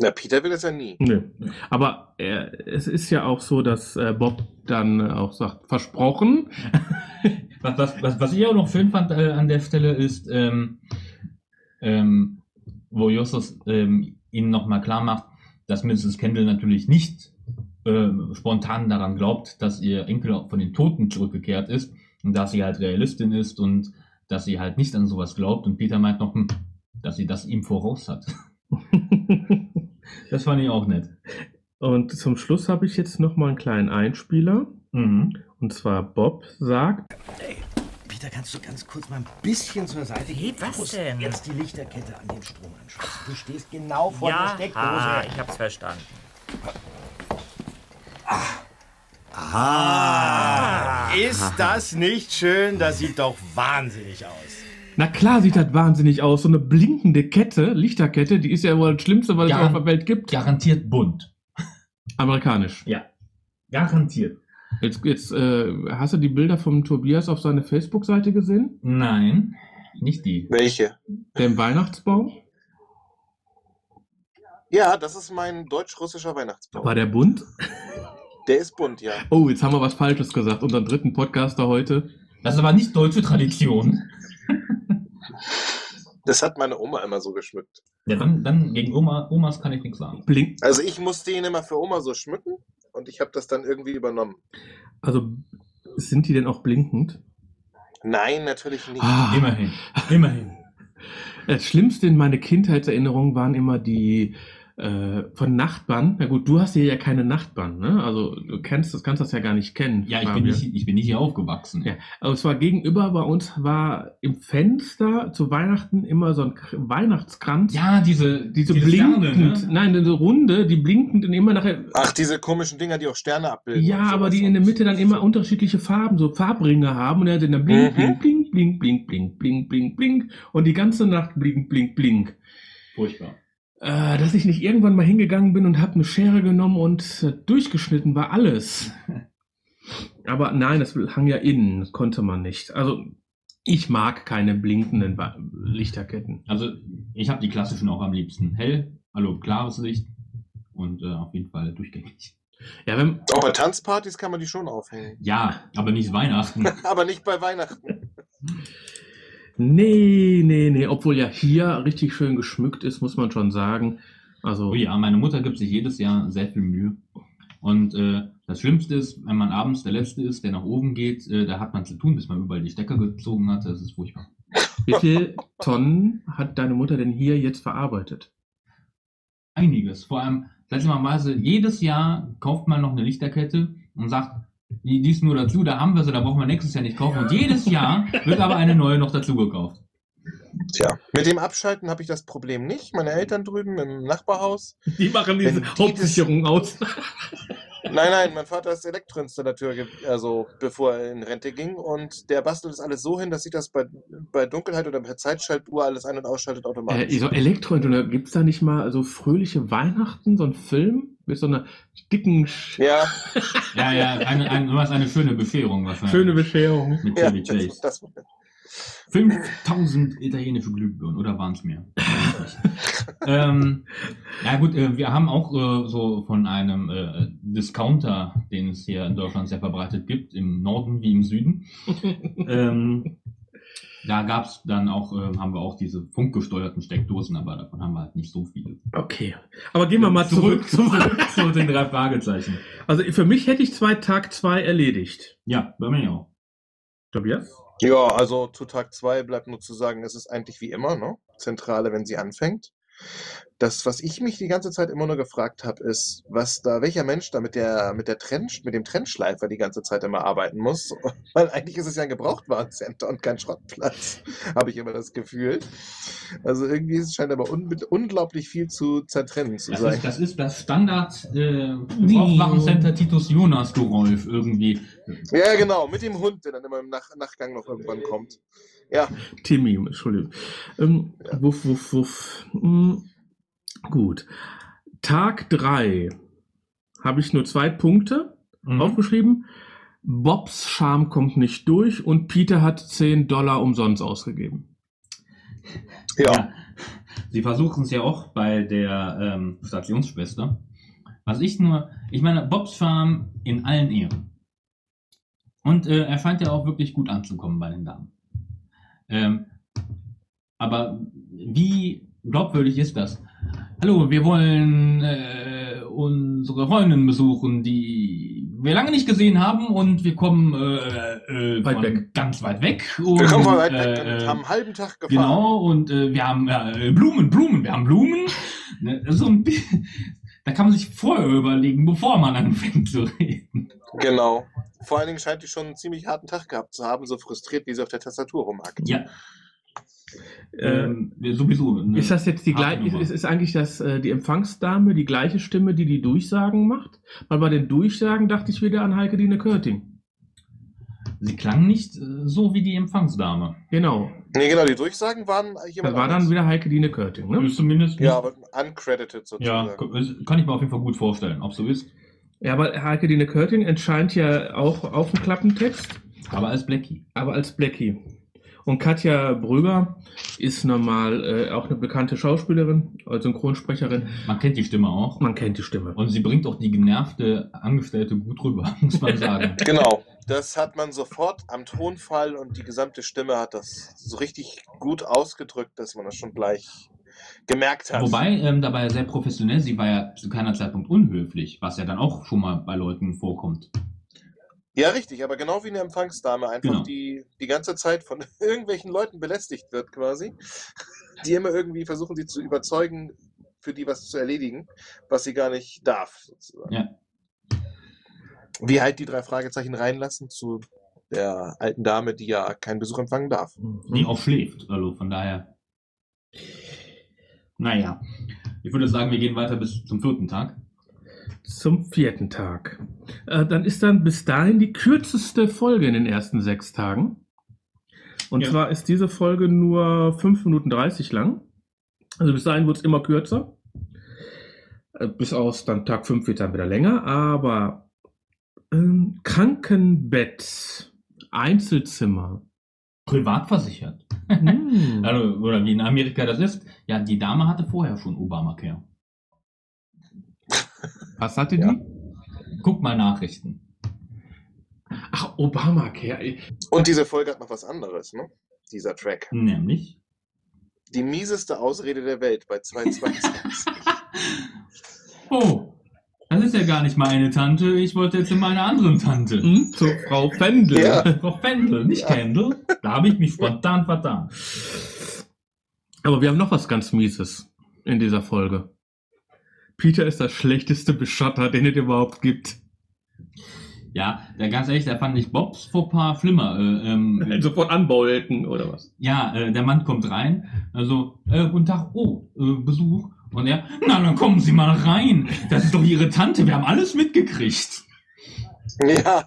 Speaker 4: Na, Peter will es ja nie.
Speaker 2: Nö. Aber äh, es ist ja auch so, dass äh, Bob dann auch sagt, versprochen.
Speaker 3: Was, was, was, was ich auch noch schön fand äh, an der Stelle ist, ähm, ähm, wo Justus ähm, ihnen nochmal klar macht, dass Mrs. Kendall natürlich nicht äh, spontan daran glaubt, dass ihr Enkel von den Toten zurückgekehrt ist und dass sie halt Realistin ist und dass sie halt nicht an sowas glaubt. Und Peter meint noch, hm, dass sie das ihm voraus hat. Das fand ich auch nett.
Speaker 2: Und zum Schluss habe ich jetzt noch mal einen kleinen Einspieler.
Speaker 3: Mhm.
Speaker 2: Und zwar Bob sagt,
Speaker 8: Peter, kannst du ganz kurz mal ein bisschen zur Seite gehen?
Speaker 7: was denn?
Speaker 8: Jetzt die Lichterkette an den Strom anschließen. Du stehst genau vor der
Speaker 7: ja,
Speaker 8: Steckdose.
Speaker 7: ah, ich hab's verstanden.
Speaker 8: Ah, ist das nicht schön? Das sieht doch wahnsinnig aus.
Speaker 2: na klar sieht das wahnsinnig aus. So eine blinkende Kette, Lichterkette, die ist ja wohl das Schlimmste, was es
Speaker 3: Ja.
Speaker 2: auf der Welt gibt.
Speaker 3: Garantiert bunt.
Speaker 2: Amerikanisch.
Speaker 3: Ja. Garantiert.
Speaker 2: Jetzt, jetzt äh, hast du die Bilder vom Tobias auf seine Facebook-Seite gesehen?
Speaker 3: Nein, nicht die.
Speaker 4: Welche?
Speaker 2: Der im Weihnachtsbaum?
Speaker 4: Ja, das ist mein deutsch-russischer Weihnachtsbaum.
Speaker 2: War der bunt?
Speaker 4: Der ist bunt, ja.
Speaker 2: Oh, jetzt haben wir was Falsches gesagt. Unseren dritten Podcaster heute.
Speaker 3: Das ist aber nicht deutsche Tradition.
Speaker 4: Das hat meine Oma immer so geschmückt.
Speaker 3: Ja, dann, dann gegen Oma, Omas kann ich nichts sagen.
Speaker 2: Blink.
Speaker 4: Also ich musste ihn immer für Oma so schmücken und ich habe das dann irgendwie übernommen.
Speaker 2: Also sind die denn auch blinkend?
Speaker 4: Nein, natürlich nicht.
Speaker 2: Ah,
Speaker 3: Immerhin. Immerhin.
Speaker 2: Das Schlimmste in meine Kindheitserinnerungen waren immer die äh, von Nachbarn. Na gut, du hast hier ja keine Nachbarn, ne? Also du kennst das, kannst das ja gar nicht kennen.
Speaker 3: Ja, ich bin, nicht, ich bin nicht hier aufgewachsen.
Speaker 2: Ja, aber es war gegenüber bei uns war im Fenster zu Weihnachten immer so ein Weihnachtskranz.
Speaker 3: Ja, diese,
Speaker 2: diese blinkend,
Speaker 3: Sterne, ne?
Speaker 2: nein, diese Runde, die blinkend und immer nachher.
Speaker 4: Ach, diese komischen Dinger, die auch Sterne abbilden.
Speaker 2: Ja, aber die in der Mitte dann immer unterschiedliche Farben, so Farbringe haben und er hat der blink,
Speaker 4: Mhm.
Speaker 2: blink, blink, blink, blink, blink, blink, blink und die ganze Nacht blink, blink, blink.
Speaker 3: Furchtbar.
Speaker 2: Äh, dass ich nicht irgendwann mal hingegangen bin und habe eine Schere genommen und äh, durchgeschnitten war alles. Aber nein, das hang ja innen, das konnte man nicht. Also ich mag keine blinkenden Wa- Lichterketten.
Speaker 3: Also, ich habe die klassischen auch am liebsten. Hell, also klares Licht und äh, auf jeden Fall durchgängig.
Speaker 2: Ja, wenn,
Speaker 4: Auch bei Tanzpartys kann man die schon aufhängen.
Speaker 3: Ja, aber nicht Weihnachten.
Speaker 4: aber nicht bei Weihnachten.
Speaker 2: nee, nee, nee, obwohl ja hier richtig schön geschmückt ist, muss man schon sagen. Also
Speaker 3: Oh ja, meine Mutter gibt sich jedes Jahr sehr viel Mühe. Und äh, das Schlimmste ist, wenn man abends der Letzte ist, der nach oben geht, äh, da hat man zu tun, bis man überall die Stecker gezogen hat. Das ist furchtbar.
Speaker 2: wie viel Tonnen hat deine Mutter denn hier jetzt verarbeitet?
Speaker 3: Einiges. Vor allem, seltsamerweise, jedes Jahr kauft man noch eine Lichterkette und sagt, die, die ist nur dazu, da haben wir sie, da brauchen wir nächstes Jahr nicht kaufen. Und jedes Jahr wird aber eine neue noch dazu gekauft.
Speaker 4: Tja, mit dem Abschalten habe ich das Problem nicht. Meine Eltern drüben im Nachbarhaus.
Speaker 2: Die machen diese
Speaker 4: die
Speaker 2: Hauptsicherung aus.
Speaker 4: Nein, nein, mein Vater ist Elektroinstallateur, also bevor er in Rente ging. Und der bastelt das alles so hin, dass sich das bei, bei Dunkelheit oder per Zeitschaltuhr alles ein- und ausschaltet automatisch.
Speaker 2: Äh, so Elektro, gibt es da nicht mal so fröhliche Weihnachten, so ein Film mit so einer dicken, sch
Speaker 4: ja,
Speaker 3: Ja, ja, eine, eine, du hast eine schöne Bescherung wahrscheinlich.
Speaker 2: schöne Bescherung?
Speaker 3: Mit
Speaker 4: ja
Speaker 3: Chevy Chase.
Speaker 4: das, das,
Speaker 3: 5000 italienische Glühbirnen, oder waren es mehr? ähm, ja gut, äh, wir haben auch äh, so von einem äh, Discounter, den es hier in Deutschland sehr verbreitet gibt, im Norden wie im Süden. ähm, da gab es dann auch, äh, haben wir auch diese funkgesteuerten Steckdosen, aber davon haben wir halt nicht so viele.
Speaker 2: Okay. Aber gehen wir mal zurück.
Speaker 3: zurück zu den drei Fragezeichen.
Speaker 2: Also für mich hätte ich zwei Tag zwei erledigt.
Speaker 3: Ja, bei mir auch.
Speaker 2: Tobias?
Speaker 4: ja, also zu Tag 2 bleibt nur zu sagen, es ist eigentlich wie immer, ne? Zentrale, wenn sie anfängt. Das, was ich mich die ganze Zeit immer nur gefragt habe, ist, was da, welcher Mensch da mit der, mit der Trench, mit dem Trennschleifer die ganze Zeit immer arbeiten muss. Weil eigentlich ist es ja ein Gebrauchtwarencenter und kein Schrottplatz, habe ich immer das Gefühl. Also irgendwie es scheint aber un unglaublich viel zu zertrennen zu
Speaker 3: Das
Speaker 4: sein.
Speaker 3: ist, das ist das Standard äh, Aufwachencenter Titus Jonas Geräusch irgendwie.
Speaker 4: Ja, genau, mit dem Hund, der dann immer im Nach Nachgang noch irgendwann kommt. Ja,
Speaker 2: Timmy, Entschuldigung. Ähm, Wuff, wuff, wuff. Hm, gut. Tag 3 habe ich nur zwei Punkte
Speaker 3: Mhm.
Speaker 2: aufgeschrieben. Bobs Charme kommt nicht durch und Peter hat 10 Dollar umsonst ausgegeben.
Speaker 4: ja.
Speaker 3: Sie versuchen es ja auch bei der ähm, Stationsschwester. Was ich nur, ich meine, Bobs Farm in allen Ehren. Und äh, er scheint ja auch wirklich gut anzukommen bei den Damen. Ähm, aber wie glaubwürdig ist das? Hallo, wir wollen äh, unsere Freundin besuchen, die wir lange nicht gesehen haben und wir kommen äh, äh,
Speaker 2: Weit weg.
Speaker 3: ganz weit weg. Und,
Speaker 4: Wir kommen von weit weg
Speaker 3: äh,
Speaker 4: und haben einen halben Tag gefahren.
Speaker 3: Genau, und äh, wir haben äh, Blumen, Blumen, wir haben Blumen. Ne, so ein da kann man sich vorher überlegen, bevor man anfängt zu reden.
Speaker 4: Genau. Vor allen Dingen scheint die schon einen ziemlich harten Tag gehabt zu haben, so frustriert, wie sie auf der Tastatur rumhackt.
Speaker 3: Ja,
Speaker 2: Ähm,
Speaker 3: sowieso. ne?
Speaker 2: ist das jetzt die gleiche, ist, ist eigentlich das, äh, die Empfangsdame die gleiche Stimme, die die Durchsagen macht? Weil bei den Durchsagen dachte ich wieder an Heike Dine Körting.
Speaker 3: Sie klang nicht äh, so wie die Empfangsdame.
Speaker 2: Genau.
Speaker 4: Nee, genau, die Durchsagen waren
Speaker 2: Das
Speaker 4: jemand
Speaker 2: war dann
Speaker 4: anderes.
Speaker 2: wieder Heike Dine Körting, ne?
Speaker 3: Zumindest.
Speaker 4: Ja, aber uncredited
Speaker 3: ja,
Speaker 4: sozusagen.
Speaker 3: kann ich mir auf jeden Fall gut vorstellen, ob so ist.
Speaker 2: Ja, aber Heike Dine Körting erscheint ja auch auf dem Klappentext,
Speaker 3: Aber als Blackie.
Speaker 2: aber als Blackie. Und Katja Brügger ist normal äh, auch eine bekannte Schauspielerin, als Synchronsprecherin.
Speaker 3: Man kennt die Stimme auch.
Speaker 2: Man kennt die Stimme.
Speaker 3: Und sie bringt auch die genervte Angestellte gut rüber, muss man sagen.
Speaker 4: Genau, das hat man sofort am Tonfall und die gesamte Stimme hat das so richtig gut ausgedrückt, dass man das schon gleich gemerkt hat.
Speaker 3: Wobei, ähm, dabei sehr professionell, sie war ja zu keiner Zeitpunkt unhöflich, was ja dann auch schon mal bei Leuten vorkommt.
Speaker 4: Ja, richtig, aber genau wie eine Empfangsdame einfach,
Speaker 3: Genau.
Speaker 4: die die ganze Zeit von irgendwelchen Leuten belästigt wird quasi, die immer irgendwie versuchen, sie zu überzeugen, für die was zu erledigen, was sie gar nicht darf. Sozusagen.
Speaker 3: Ja.
Speaker 4: Wie halt die drei Fragezeichen reinlassen zu der alten Dame, die ja keinen Besuch empfangen darf.
Speaker 3: Die auch schläft. Also von daher. Naja. Ich würde sagen, wir gehen weiter bis zum vierten Tag.
Speaker 2: Zum vierten Tag. Äh, dann ist dann bis dahin die kürzeste Folge in den ersten sechs Tagen. Und
Speaker 3: Ja.
Speaker 2: zwar ist diese Folge nur 5 Minuten 30 lang. Also bis dahin wird es immer kürzer. Äh, Bis aus dann Tag 5 wird dann wieder länger. Aber ähm, Krankenbett, Einzelzimmer.
Speaker 3: Privat versichert.
Speaker 2: Hm.
Speaker 3: Also, oder wie in Amerika das ist. Ja, die Dame hatte vorher schon Obamacare.
Speaker 2: Was hatte
Speaker 4: Ja.
Speaker 2: die?
Speaker 3: Guck mal Nachrichten.
Speaker 2: Ach, Obamacare.
Speaker 4: Und diese Folge hat noch was anderes, ne? Dieser Track.
Speaker 3: Nämlich.
Speaker 4: Die mieseste Ausrede der Welt bei 226.
Speaker 3: Oh, das ist ja gar nicht meine Tante. Ich wollte jetzt zu meiner anderen Tante.
Speaker 2: Hm, zur Frau Fendel.
Speaker 4: Ja.
Speaker 3: Frau Fendel, nicht
Speaker 4: Ja.
Speaker 3: Kendall. Da habe ich mich spontan vertan.
Speaker 2: Aber wir haben noch was ganz Mieses in dieser Folge. Peter ist der schlechteste Beschotter, den es überhaupt gibt.
Speaker 3: Ja, da ganz ehrlich, da fand ich Bobs Fauxpas schlimmer. Äh, ähm,
Speaker 2: Sofort anbeulten oder was?
Speaker 3: Ja, äh, der Mann kommt rein, also, äh, guten Tag, oh, äh, Besuch. Und er, na, dann kommen Sie mal rein. Das ist doch Ihre Tante, wir haben alles mitgekriegt.
Speaker 4: ja.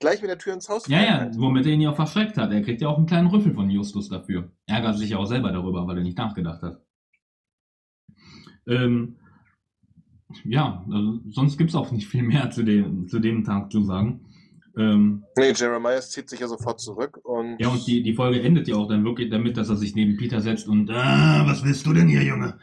Speaker 4: Gleich mit der Tür ins Haus.
Speaker 3: Ja, ja, womit er ihn ja auch verschreckt hat. Er kriegt ja auch einen kleinen Rüffel von Justus dafür. Ärgert sich ja auch selber darüber, weil er nicht nachgedacht hat. Ähm, ja, also, sonst gibt's auch nicht viel mehr zu dem, zu dem Tag zu sagen. Ähm,
Speaker 4: Nee, Jeremias zieht sich ja sofort zurück und.
Speaker 3: ja, und die, die Folge endet ja auch dann wirklich damit, dass er sich neben Peter setzt und, ah, was willst du denn hier, Junge?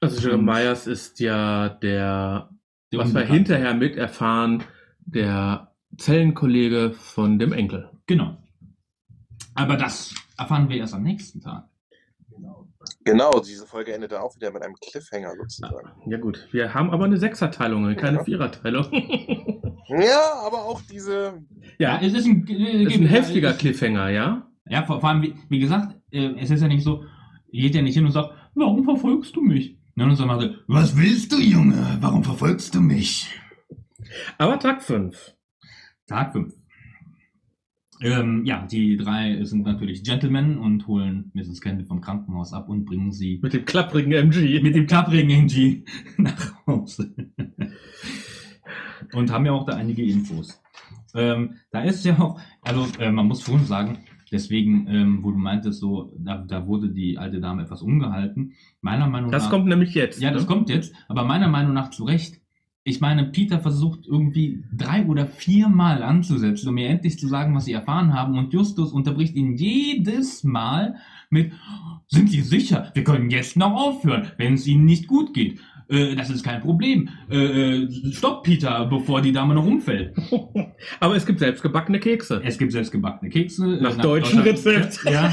Speaker 2: Also Jeremias ist ja der,
Speaker 3: Der
Speaker 2: was wir hinterher mit erfahren, der Zellenkollege von dem Enkel.
Speaker 3: Genau. Aber das erfahren wir erst am nächsten Tag.
Speaker 4: Genau, diese Folge endet dann auch wieder mit einem Cliffhanger sozusagen.
Speaker 2: Ja gut, wir haben aber eine Sechserteilung, keine
Speaker 4: Ja.
Speaker 2: Viererteilung.
Speaker 4: Ja, aber auch diese.
Speaker 3: Ja, es ist ein, äh,
Speaker 2: ist ein heftiger
Speaker 3: es-
Speaker 2: Cliffhanger, ja?
Speaker 3: Ja, vor, vor allem, wie, wie gesagt, äh, es ist ja nicht so, geht ja nicht hin und sagt, warum verfolgst du mich? Und dann macht er, was willst du, Junge? Warum verfolgst du mich?
Speaker 2: Aber Tag 5.
Speaker 3: Tag 5. Ähm, ja, die drei sind natürlich Gentlemen und holen Mrs. Candy vom Krankenhaus ab und bringen sie
Speaker 2: Mit dem klapprigen MG.
Speaker 3: mit dem klapprigen NG nach Hause. und haben ja auch da einige Infos. Ähm, da ist ja auch, also äh, man muss schon sagen, Deswegen, ähm, wo du meintest, so, da, da wurde die alte Dame etwas umgehalten. Meiner Meinung
Speaker 2: Das
Speaker 3: nach.
Speaker 2: kommt nämlich jetzt.
Speaker 3: Ja, das
Speaker 2: ne?
Speaker 3: kommt jetzt, aber meiner Meinung nach zu Recht. Ich meine, Peter versucht irgendwie drei oder viermal anzusetzen, um mir endlich zu sagen, was sie erfahren haben. Und Justus unterbricht ihn jedes Mal mit, sind Sie sicher? Wir können jetzt noch aufhören, wenn es Ihnen nicht gut geht. Äh, das ist kein Problem. Äh, äh, stopp, Peter, bevor die Dame noch umfällt.
Speaker 2: Aber es gibt selbstgebackene Kekse.
Speaker 3: Es gibt selbstgebackene Kekse. äh,
Speaker 2: Nach deutschem Rezept.
Speaker 3: Ja,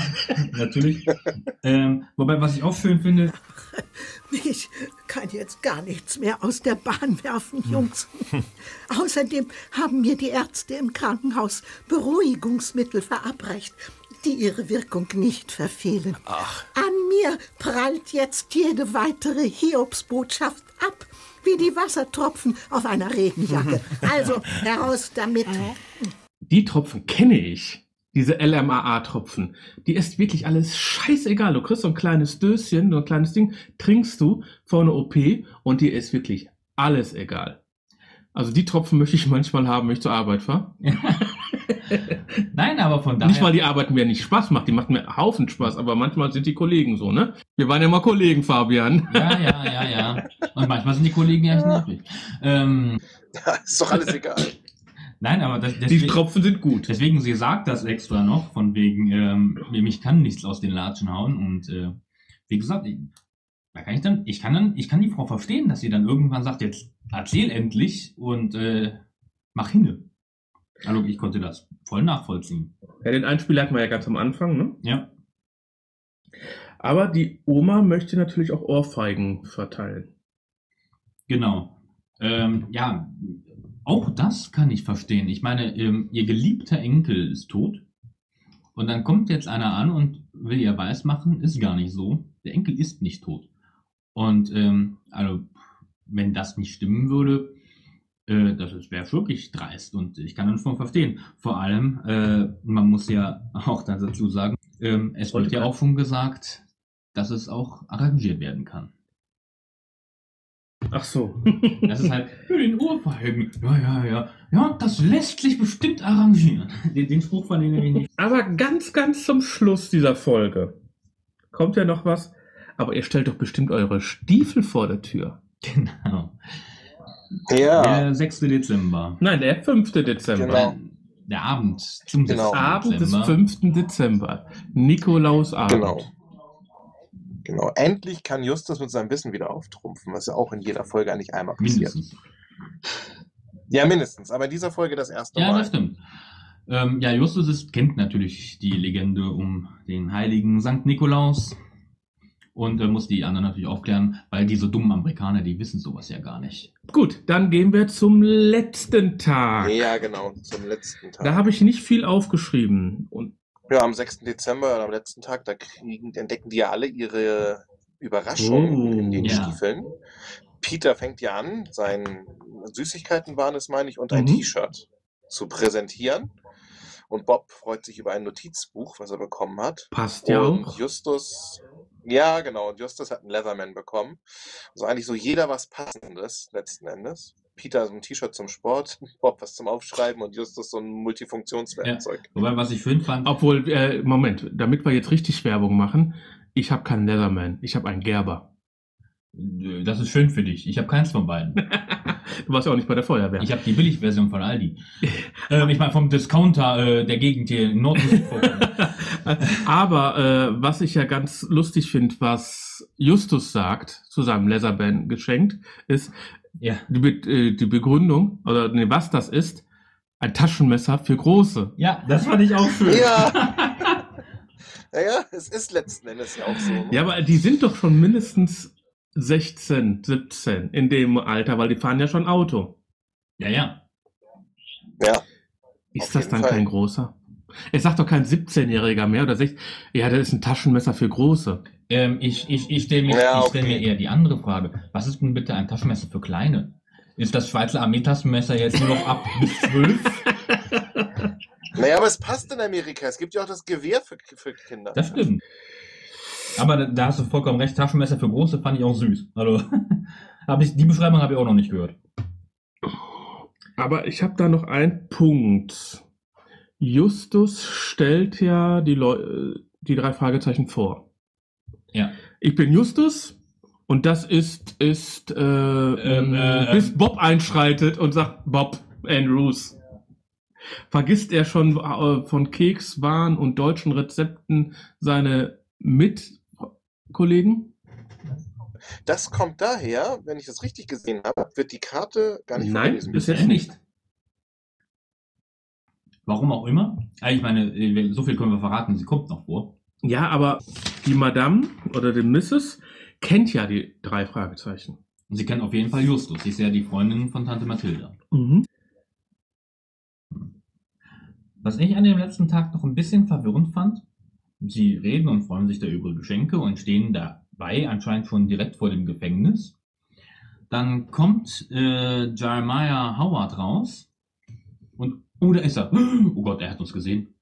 Speaker 3: natürlich. ähm, wobei, was ich auch schön finde,
Speaker 6: Ich kann jetzt gar nichts mehr aus der Bahn werfen, Jungs. Außerdem haben mir die Ärzte im Krankenhaus Beruhigungsmittel verabreicht, die ihre Wirkung nicht verfehlen. An mir prallt jetzt jede weitere Hiobsbotschaft ab, wie die Wassertropfen auf einer Regenjacke. Also heraus damit.
Speaker 2: Die Tropfen kenne ich. Diese LMAA-Tropfen. Die ist wirklich alles scheißegal. Du kriegst so ein kleines Döschen, so ein kleines Ding, trinkst du vor einer OP und dir ist wirklich alles egal. Also die Tropfen möchte ich manchmal haben, wenn ich zur Arbeit fahre.
Speaker 3: nein, aber von daher.
Speaker 2: Nicht, weil die Arbeit mir nicht Spaß macht, die macht mir Haufen Spaß, aber manchmal sind die Kollegen so, ne? Wir waren ja mal Kollegen, Fabian.
Speaker 3: Ja, ja, ja, ja. Und manchmal sind die Kollegen ja echt nervig. Ähm,
Speaker 4: ist doch alles egal.
Speaker 3: Nein, aber das,
Speaker 2: Die
Speaker 3: deswegen,
Speaker 2: Tropfen sind gut.
Speaker 3: deswegen, sie sagt das extra noch, von wegen, ähm, mich kann nichts aus den Latschen hauen. Und äh, wie gesagt, ich, da kann ich dann, ich kann dann, ich kann die Frau verstehen, dass sie dann irgendwann sagt, jetzt erzähl endlich und äh, mach hinne. Also ich konnte das voll nachvollziehen.
Speaker 2: Ja, den Einspieler hatten wir ja ganz am Anfang, ne?
Speaker 3: Ja.
Speaker 2: Aber die Oma möchte natürlich auch Ohrfeigen verteilen.
Speaker 3: Genau. Ähm, ja, auch das kann ich verstehen. Ich meine, ähm, ihr geliebter Enkel ist tot. Und dann kommt jetzt einer an und will ihr weismachen, ist gar nicht so. Der Enkel ist nicht tot. Und ähm, also, wenn das nicht stimmen würde, äh, das wäre wirklich dreist. Und ich kann das schon verstehen. Vor allem, äh, man muss ja auch dazu sagen, ähm, es wird ja auch schon gesagt, dass es auch arrangiert werden kann.
Speaker 2: Ach so.
Speaker 3: Das ist halt für den Ohrfeigen. Ja, ja, ja. Ja, das lässt sich bestimmt arrangieren. Den, den Spruch fand ich nämlich nicht.
Speaker 2: Aber ganz, ganz zum Schluss dieser Folge kommt ja noch was. Aber ihr stellt doch bestimmt eure Stiefel vor der Tür.
Speaker 3: Genau.
Speaker 4: Ja,
Speaker 3: Der 6. Dezember.
Speaker 2: Nein, der 5. Dezember.
Speaker 4: Genau.
Speaker 3: Der Abend zum 6.
Speaker 4: Genau.
Speaker 2: Abend des
Speaker 3: Dezember.
Speaker 2: 5. Dezember. Nikolausabend.
Speaker 4: genau. Genau. Endlich kann Justus mit seinem Wissen wieder auftrumpfen, was ja auch in jeder Folge eigentlich einmal passiert.
Speaker 3: Mindestens.
Speaker 4: Ja, mindestens. Aber in dieser Folge das erste
Speaker 3: Ja,
Speaker 4: Mal.
Speaker 3: das stimmt. Ähm, ja, Justus ist, kennt natürlich die Legende um den heiligen Sankt Nikolaus und äh, muss die anderen natürlich aufklären, weil diese dummen Amerikaner, die wissen sowas ja gar nicht.
Speaker 2: Gut, dann gehen wir zum letzten Tag.
Speaker 4: Ja, genau. Zum letzten Tag.
Speaker 2: Da habe ich nicht viel aufgeschrieben. Und
Speaker 4: Ja, am 6. Dezember, am letzten Tag, da kriegen, entdecken die ja alle ihre Überraschung
Speaker 2: Oh.
Speaker 4: in den
Speaker 3: Ja.
Speaker 4: Stiefeln. Peter fängt ja an, sein Süßigkeiten waren es, meine ich, und ein
Speaker 2: Mhm.
Speaker 4: T-Shirt zu präsentieren. Und Bob freut sich über ein Notizbuch, was er bekommen hat.
Speaker 2: passt ja
Speaker 4: und
Speaker 2: auch.
Speaker 4: Justus, ja, genau, und Justus hat einen Leatherman bekommen. Also eigentlich so jeder was Passendes, letzten Endes. Peter so ein T-Shirt zum Sport, Bob was zum Aufschreiben und Justus so ein Multifunktionswerkzeug.
Speaker 3: Wobei, was ich schön fand,
Speaker 2: Obwohl, äh, Moment, damit wir jetzt richtig Werbung machen, ich habe keinen Leatherman, ich habe einen Gerber.
Speaker 3: äh, das ist schön für dich. Ich habe keins von beiden.
Speaker 2: Du warst ja auch nicht bei der Feuerwehr.
Speaker 3: Ich habe die Billigversion von Aldi. ähm, ich meine vom Discounter äh, der Gegend hier in Nord
Speaker 2: Aber äh, was ich ja ganz lustig finde, was Justus sagt zu seinem Leatherband geschenkt, ist
Speaker 3: Ja.
Speaker 2: die, Be äh, die Begründung, oder nee, was das ist, ein Taschenmesser für Große.
Speaker 3: Ja, das fand ich auch schön.
Speaker 4: Ja. Naja, es ist letzten Endes ja auch so. ne?
Speaker 2: Ja, aber die sind doch schon mindestens 16, 17 in dem Alter, weil die fahren ja schon Auto.
Speaker 3: Ja, ja.
Speaker 4: Ja.
Speaker 2: Ist
Speaker 4: Auf
Speaker 2: das dann
Speaker 4: Fall.
Speaker 2: kein großer? Es sagt doch kein 17-Jähriger mehr oder 16. Ja, das ist ein Taschenmesser für Große.
Speaker 3: Ähm, ich ich, ich stelle mir,
Speaker 4: Ja,
Speaker 3: ich stell
Speaker 4: okay.
Speaker 3: mir eher die andere Frage. Was ist denn bitte ein Taschenmesser für Kleine? Ist das Schweizer Armeetaschenmesser jetzt nur noch ab bis 12?
Speaker 4: Naja, aber es passt in Amerika. Es gibt ja auch das Gewehr für, für Kinder.
Speaker 3: Das stimmt. Aber da, da hast du vollkommen recht. Taschenmesser für Große fand ich auch süß. Also, hab ich, die Beschreibung habe ich auch noch nicht gehört.
Speaker 2: Aber ich habe da noch einen Punkt. Justus stellt ja die, Leu äh, die drei Fragezeichen vor.
Speaker 3: Ja.
Speaker 2: Ich bin Justus und das ist, ist äh,
Speaker 3: Ähm, äh,
Speaker 2: bis Bob einschreitet und sagt, Bob Andrews. Vergisst er schon äh, von Kekswaren und deutschen Rezepten seine Mitkollegen?
Speaker 4: Das kommt daher, wenn ich das richtig gesehen habe, wird die Karte gar nicht
Speaker 2: Nein,
Speaker 4: vorgelesen.
Speaker 2: bisher nicht.
Speaker 3: Warum auch immer. Ich meine, äh, so viel können wir verraten, sie kommt noch vor.
Speaker 2: Ja, aber die Madame oder die Mrs. kennt ja die drei Fragezeichen.
Speaker 3: Sie kennt auf jeden Fall Justus. Sie ist ja die Freundin von Tante Mathilda.
Speaker 2: Mhm.
Speaker 3: Was ich an dem letzten Tag noch ein bisschen verwirrend fand, sie reden und freuen sich da über Geschenke und stehen dabei anscheinend schon direkt vor dem Gefängnis. Dann kommt äh, Jeremiah Howard raus und, oh, da ist er. Oh Gott, er hat uns gesehen.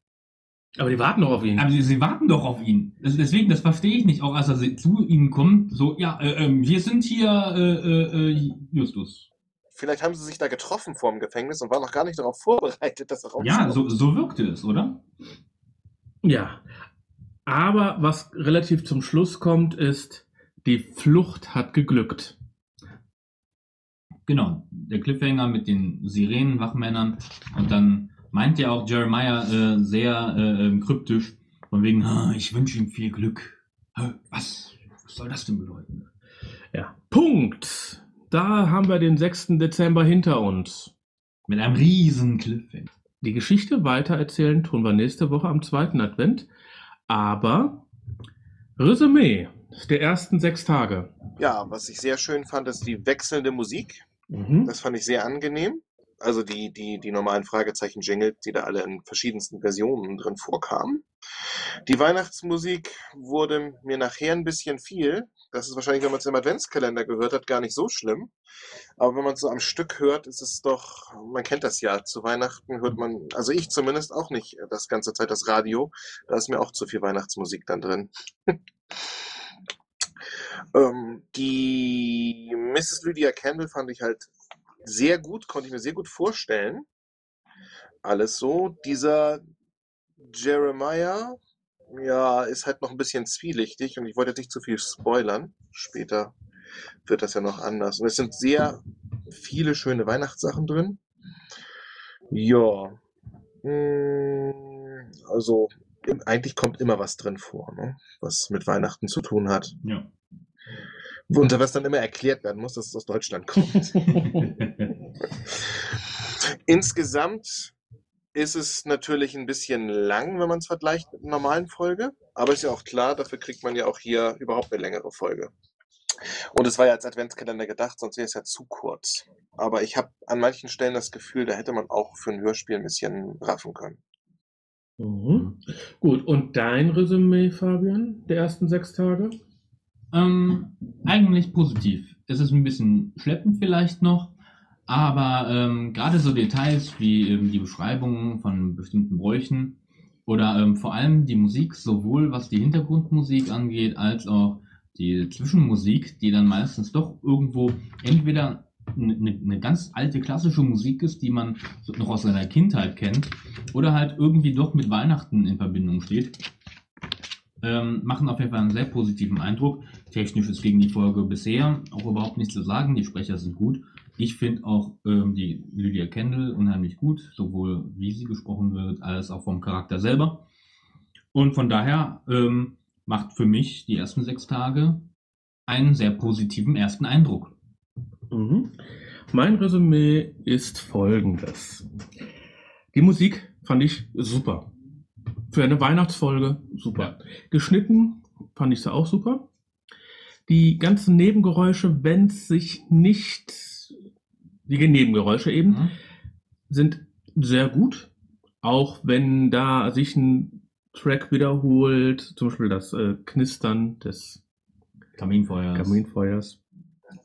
Speaker 2: Aber die warten noch auf ihn.
Speaker 3: Aber sie, sie warten doch auf ihn. Das, deswegen, das verstehe ich nicht. Auch als er zu ihnen kommt, so, ja, äh, ähm, wir sind hier äh, äh, äh, Justus.
Speaker 4: Vielleicht haben sie sich da getroffen vor dem Gefängnis und waren noch gar nicht darauf vorbereitet, dass er rauskommt.
Speaker 3: Ja, so, so wirkte es, oder?
Speaker 2: Ja. Aber was relativ zum Schluss kommt, ist, die Flucht hat geglückt.
Speaker 3: Genau, der Cliffhanger mit den Sirenenwachmännern und dann meint ja auch Jeremiah äh, sehr äh, ähm, kryptisch, von wegen, ich wünsche ihm viel Glück. Was? Was soll das denn bedeuten?
Speaker 2: Ja. Punkt. Da haben wir den 6. Dezember hinter uns.
Speaker 3: Mit einem riesen Cliffhanger.
Speaker 2: Die Geschichte weitererzählen tun wir nächste Woche am zweiten Advent. Aber Resümee der ersten sechs Tage.
Speaker 4: Ja, was ich sehr schön fand, ist die wechselnde Musik.
Speaker 2: Mhm.
Speaker 4: Das fand ich sehr angenehm. Also die, die, die normalen Fragezeichen-Jingles, die da alle in verschiedensten Versionen drin vorkamen. Die Weihnachtsmusik wurde mir nachher ein bisschen viel. Das ist wahrscheinlich, wenn man es im Adventskalender gehört hat, gar nicht so schlimm. Aber wenn man es so am Stück hört, ist es doch, man kennt das ja, zu Weihnachten hört man, also ich zumindest auch nicht das ganze Zeit das Radio. Da ist mir auch zu viel Weihnachtsmusik dann drin. Ähm, die Mrs. Lydia Kendall fand ich halt sehr gut, konnte ich mir sehr gut vorstellen. Alles so. Dieser Jeremiah, ja, ist halt noch ein bisschen zwielichtig und ich wollte jetzt nicht zu viel spoilern. Später wird das ja noch anders. Und es sind sehr viele schöne Weihnachtssachen drin. Ja. Mm, Also, eigentlich kommt immer was drin vor, ne? was mit Weihnachten zu tun hat.
Speaker 3: Ja.
Speaker 4: Und was dann immer erklärt werden muss, dass es aus Deutschland kommt. Insgesamt ist es natürlich ein bisschen lang, wenn man es vergleicht mit einer normalen Folge. Aber ist ja auch klar, dafür kriegt man ja auch hier überhaupt eine längere Folge. Und es war ja als Adventskalender gedacht, sonst wäre es ja zu kurz. Aber ich habe an manchen Stellen das Gefühl, da hätte man auch für ein Hörspiel ein bisschen raffen können.
Speaker 2: Mhm. Gut, und dein Resümee, Fabian, der ersten sechs Tage?
Speaker 3: Ähm, eigentlich positiv. Es ist ein bisschen schleppend vielleicht noch, aber ähm, gerade so Details wie ähm, die Beschreibungen von bestimmten Bräuchen oder ähm, vor allem die Musik, sowohl was die Hintergrundmusik angeht, als auch die Zwischenmusik, die dann meistens doch irgendwo entweder eine ne ganz alte klassische Musik ist, die man noch aus seiner Kindheit kennt, oder halt irgendwie doch mit Weihnachten in Verbindung steht. Ähm, machen auf jeden Fall einen sehr positiven Eindruck. Technisch ist gegen die Folge bisher auch überhaupt nichts zu sagen. Die Sprecher sind gut. Ich finde auch ähm, die Lydia Kendall unheimlich gut, sowohl wie sie gesprochen wird, als auch vom Charakter selber. Und von daher ähm, macht für mich die ersten sechs Tage einen sehr positiven ersten Eindruck.
Speaker 2: Mhm. Mein Resümee ist folgendes. Die Musik fand ich super. Für eine Weihnachtsfolge super. Geschnitten fand ich sie auch super. Die ganzen Nebengeräusche, wenn es sich nicht, die Nebengeräusche eben,
Speaker 3: Mhm.
Speaker 2: sind sehr gut. Auch wenn da sich ein Track wiederholt, zum Beispiel das äh, Knistern des
Speaker 3: Kaminfeuer.
Speaker 2: Kaminfeuers.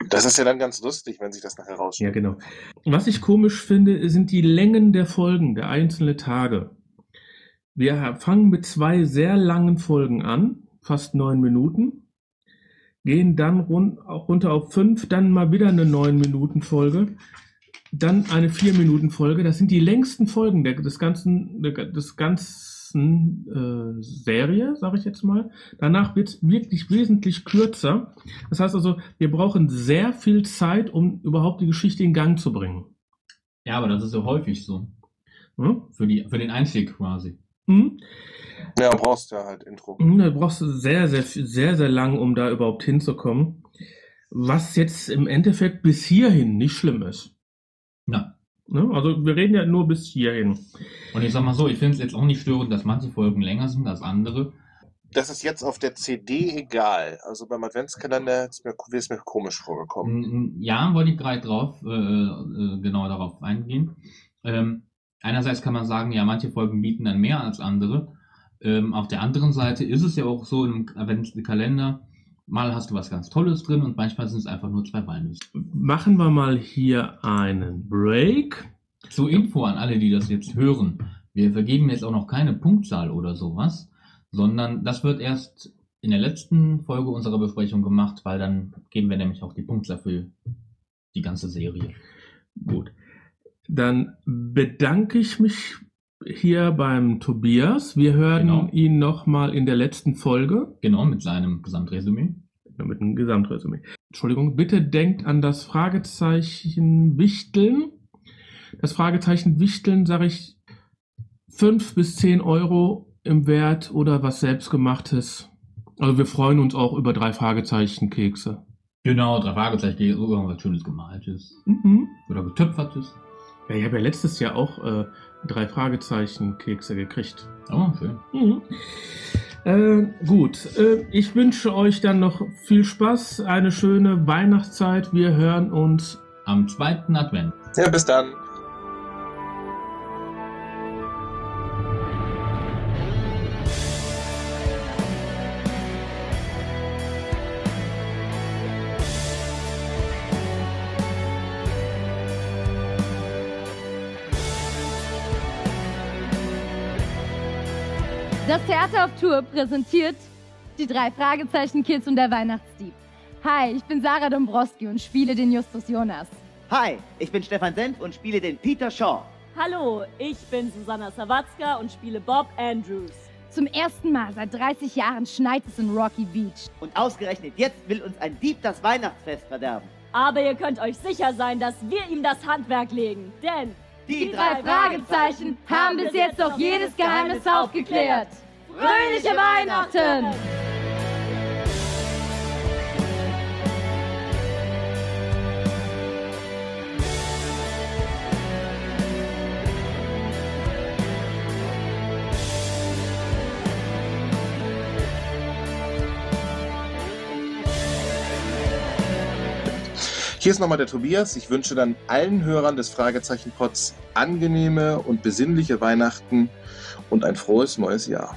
Speaker 4: Das ist ja dann ganz lustig, wenn sich das nachher rausstellt.
Speaker 2: Ja, genau. Was ich komisch finde, sind die Längen der Folgen, der einzelnen Tage. Wir fangen mit zwei sehr langen Folgen an, fast neun Minuten, gehen dann run runter auf fünf, dann mal wieder eine neun Minuten Folge. dann eine 4-Minuten-Folge. Das sind die längsten Folgen der, des ganzen, der, des ganzen äh, Serie, sage ich jetzt mal. Danach wird es wirklich wesentlich kürzer. Das heißt also, wir brauchen sehr viel Zeit, um überhaupt die Geschichte in Gang zu bringen.
Speaker 3: Ja, aber das ist ja häufig so.
Speaker 2: Hm?
Speaker 3: Für, die, für den Einstieg quasi.
Speaker 2: Hm?
Speaker 4: Ja, brauchst du ja halt Intro.
Speaker 2: Hm, Da brauchst du sehr, sehr, sehr, sehr lang, um da überhaupt hinzukommen. Was jetzt im Endeffekt bis hierhin nicht schlimm ist.
Speaker 3: Ja.
Speaker 2: Ne? Also wir reden ja nur bis hierhin.
Speaker 3: Und ich sag mal so, ich finde es jetzt auch nicht störend, dass manche Folgen länger sind als andere.
Speaker 4: Das ist jetzt auf der CD egal. Also beim Adventskalender ist mir, wäre es mir komisch vorgekommen.
Speaker 3: Mm, Ja, wollte ich gerade drauf, äh, äh, genau darauf eingehen. Ähm, einerseits kann man sagen, ja, manche Folgen bieten dann mehr als andere. Ähm, auf der anderen Seite ist es ja auch so im Adventskalender, mal hast du was ganz Tolles drin und manchmal sind es einfach nur zwei Walnüsse.
Speaker 2: Machen wir mal hier einen Break.
Speaker 3: Zur Info an alle, die das jetzt hören. Wir vergeben jetzt auch noch keine Punktzahl oder sowas, sondern das wird erst in der letzten Folge unserer Besprechung gemacht, weil dann geben wir nämlich auch die Punktzahl für die ganze Serie.
Speaker 2: Gut. Dann bedanke ich mich hier beim Tobias. Wir hören
Speaker 3: Genau.
Speaker 2: ihn nochmal in der letzten Folge.
Speaker 3: Genau, mit seinem Gesamtresümee.
Speaker 2: Mit einem Gesamtresümee. Entschuldigung, bitte denkt an das Fragezeichen Wichteln. Das Fragezeichen Wichteln, sage ich, 5 bis 10 Euro im Wert oder was selbstgemachtes. Also wir freuen uns auch über drei Fragezeichen Kekse.
Speaker 3: Genau, drei Fragezeichen, so irgendwas Schönes gemaltes
Speaker 2: Mhm.
Speaker 3: oder getöpfertes.
Speaker 2: Ja, ich habe ja letztes Jahr auch äh, drei Fragezeichen Kekse gekriegt.
Speaker 3: Oh, schön.
Speaker 2: Mhm. Äh, gut, äh, ich wünsche euch dann noch viel Spaß, eine schöne Weihnachtszeit. Wir hören uns
Speaker 3: Am zweiten Advent.
Speaker 4: Ja, bis dann.
Speaker 9: Das Theater auf Tour präsentiert die drei Fragezeichen Kids und der Weihnachtsdieb. Hi, ich bin Sarah Dombrowski und spiele den Justus Jonas.
Speaker 10: Hi, ich bin Stefan Senf und spiele den Peter Shaw.
Speaker 11: Hallo, ich bin Susanna Sawatzka und spiele Bob Andrews.
Speaker 9: Zum ersten Mal seit 30 Jahren schneit es in Rocky Beach.
Speaker 10: Und ausgerechnet jetzt will uns ein Dieb das Weihnachtsfest verderben.
Speaker 11: Aber ihr könnt euch sicher sein, dass wir ihm das Handwerk legen. Denn
Speaker 10: Die,
Speaker 9: Drei Fragezeichen haben bis jetzt doch jedes Geheimnis aufgeklärt. Fröhliche Weihnachten!
Speaker 4: Hier ist nochmal der Tobias. Ich wünsche dann allen Hörern des Fragezeichen Pods angenehme und besinnliche Weihnachten und ein frohes neues Jahr.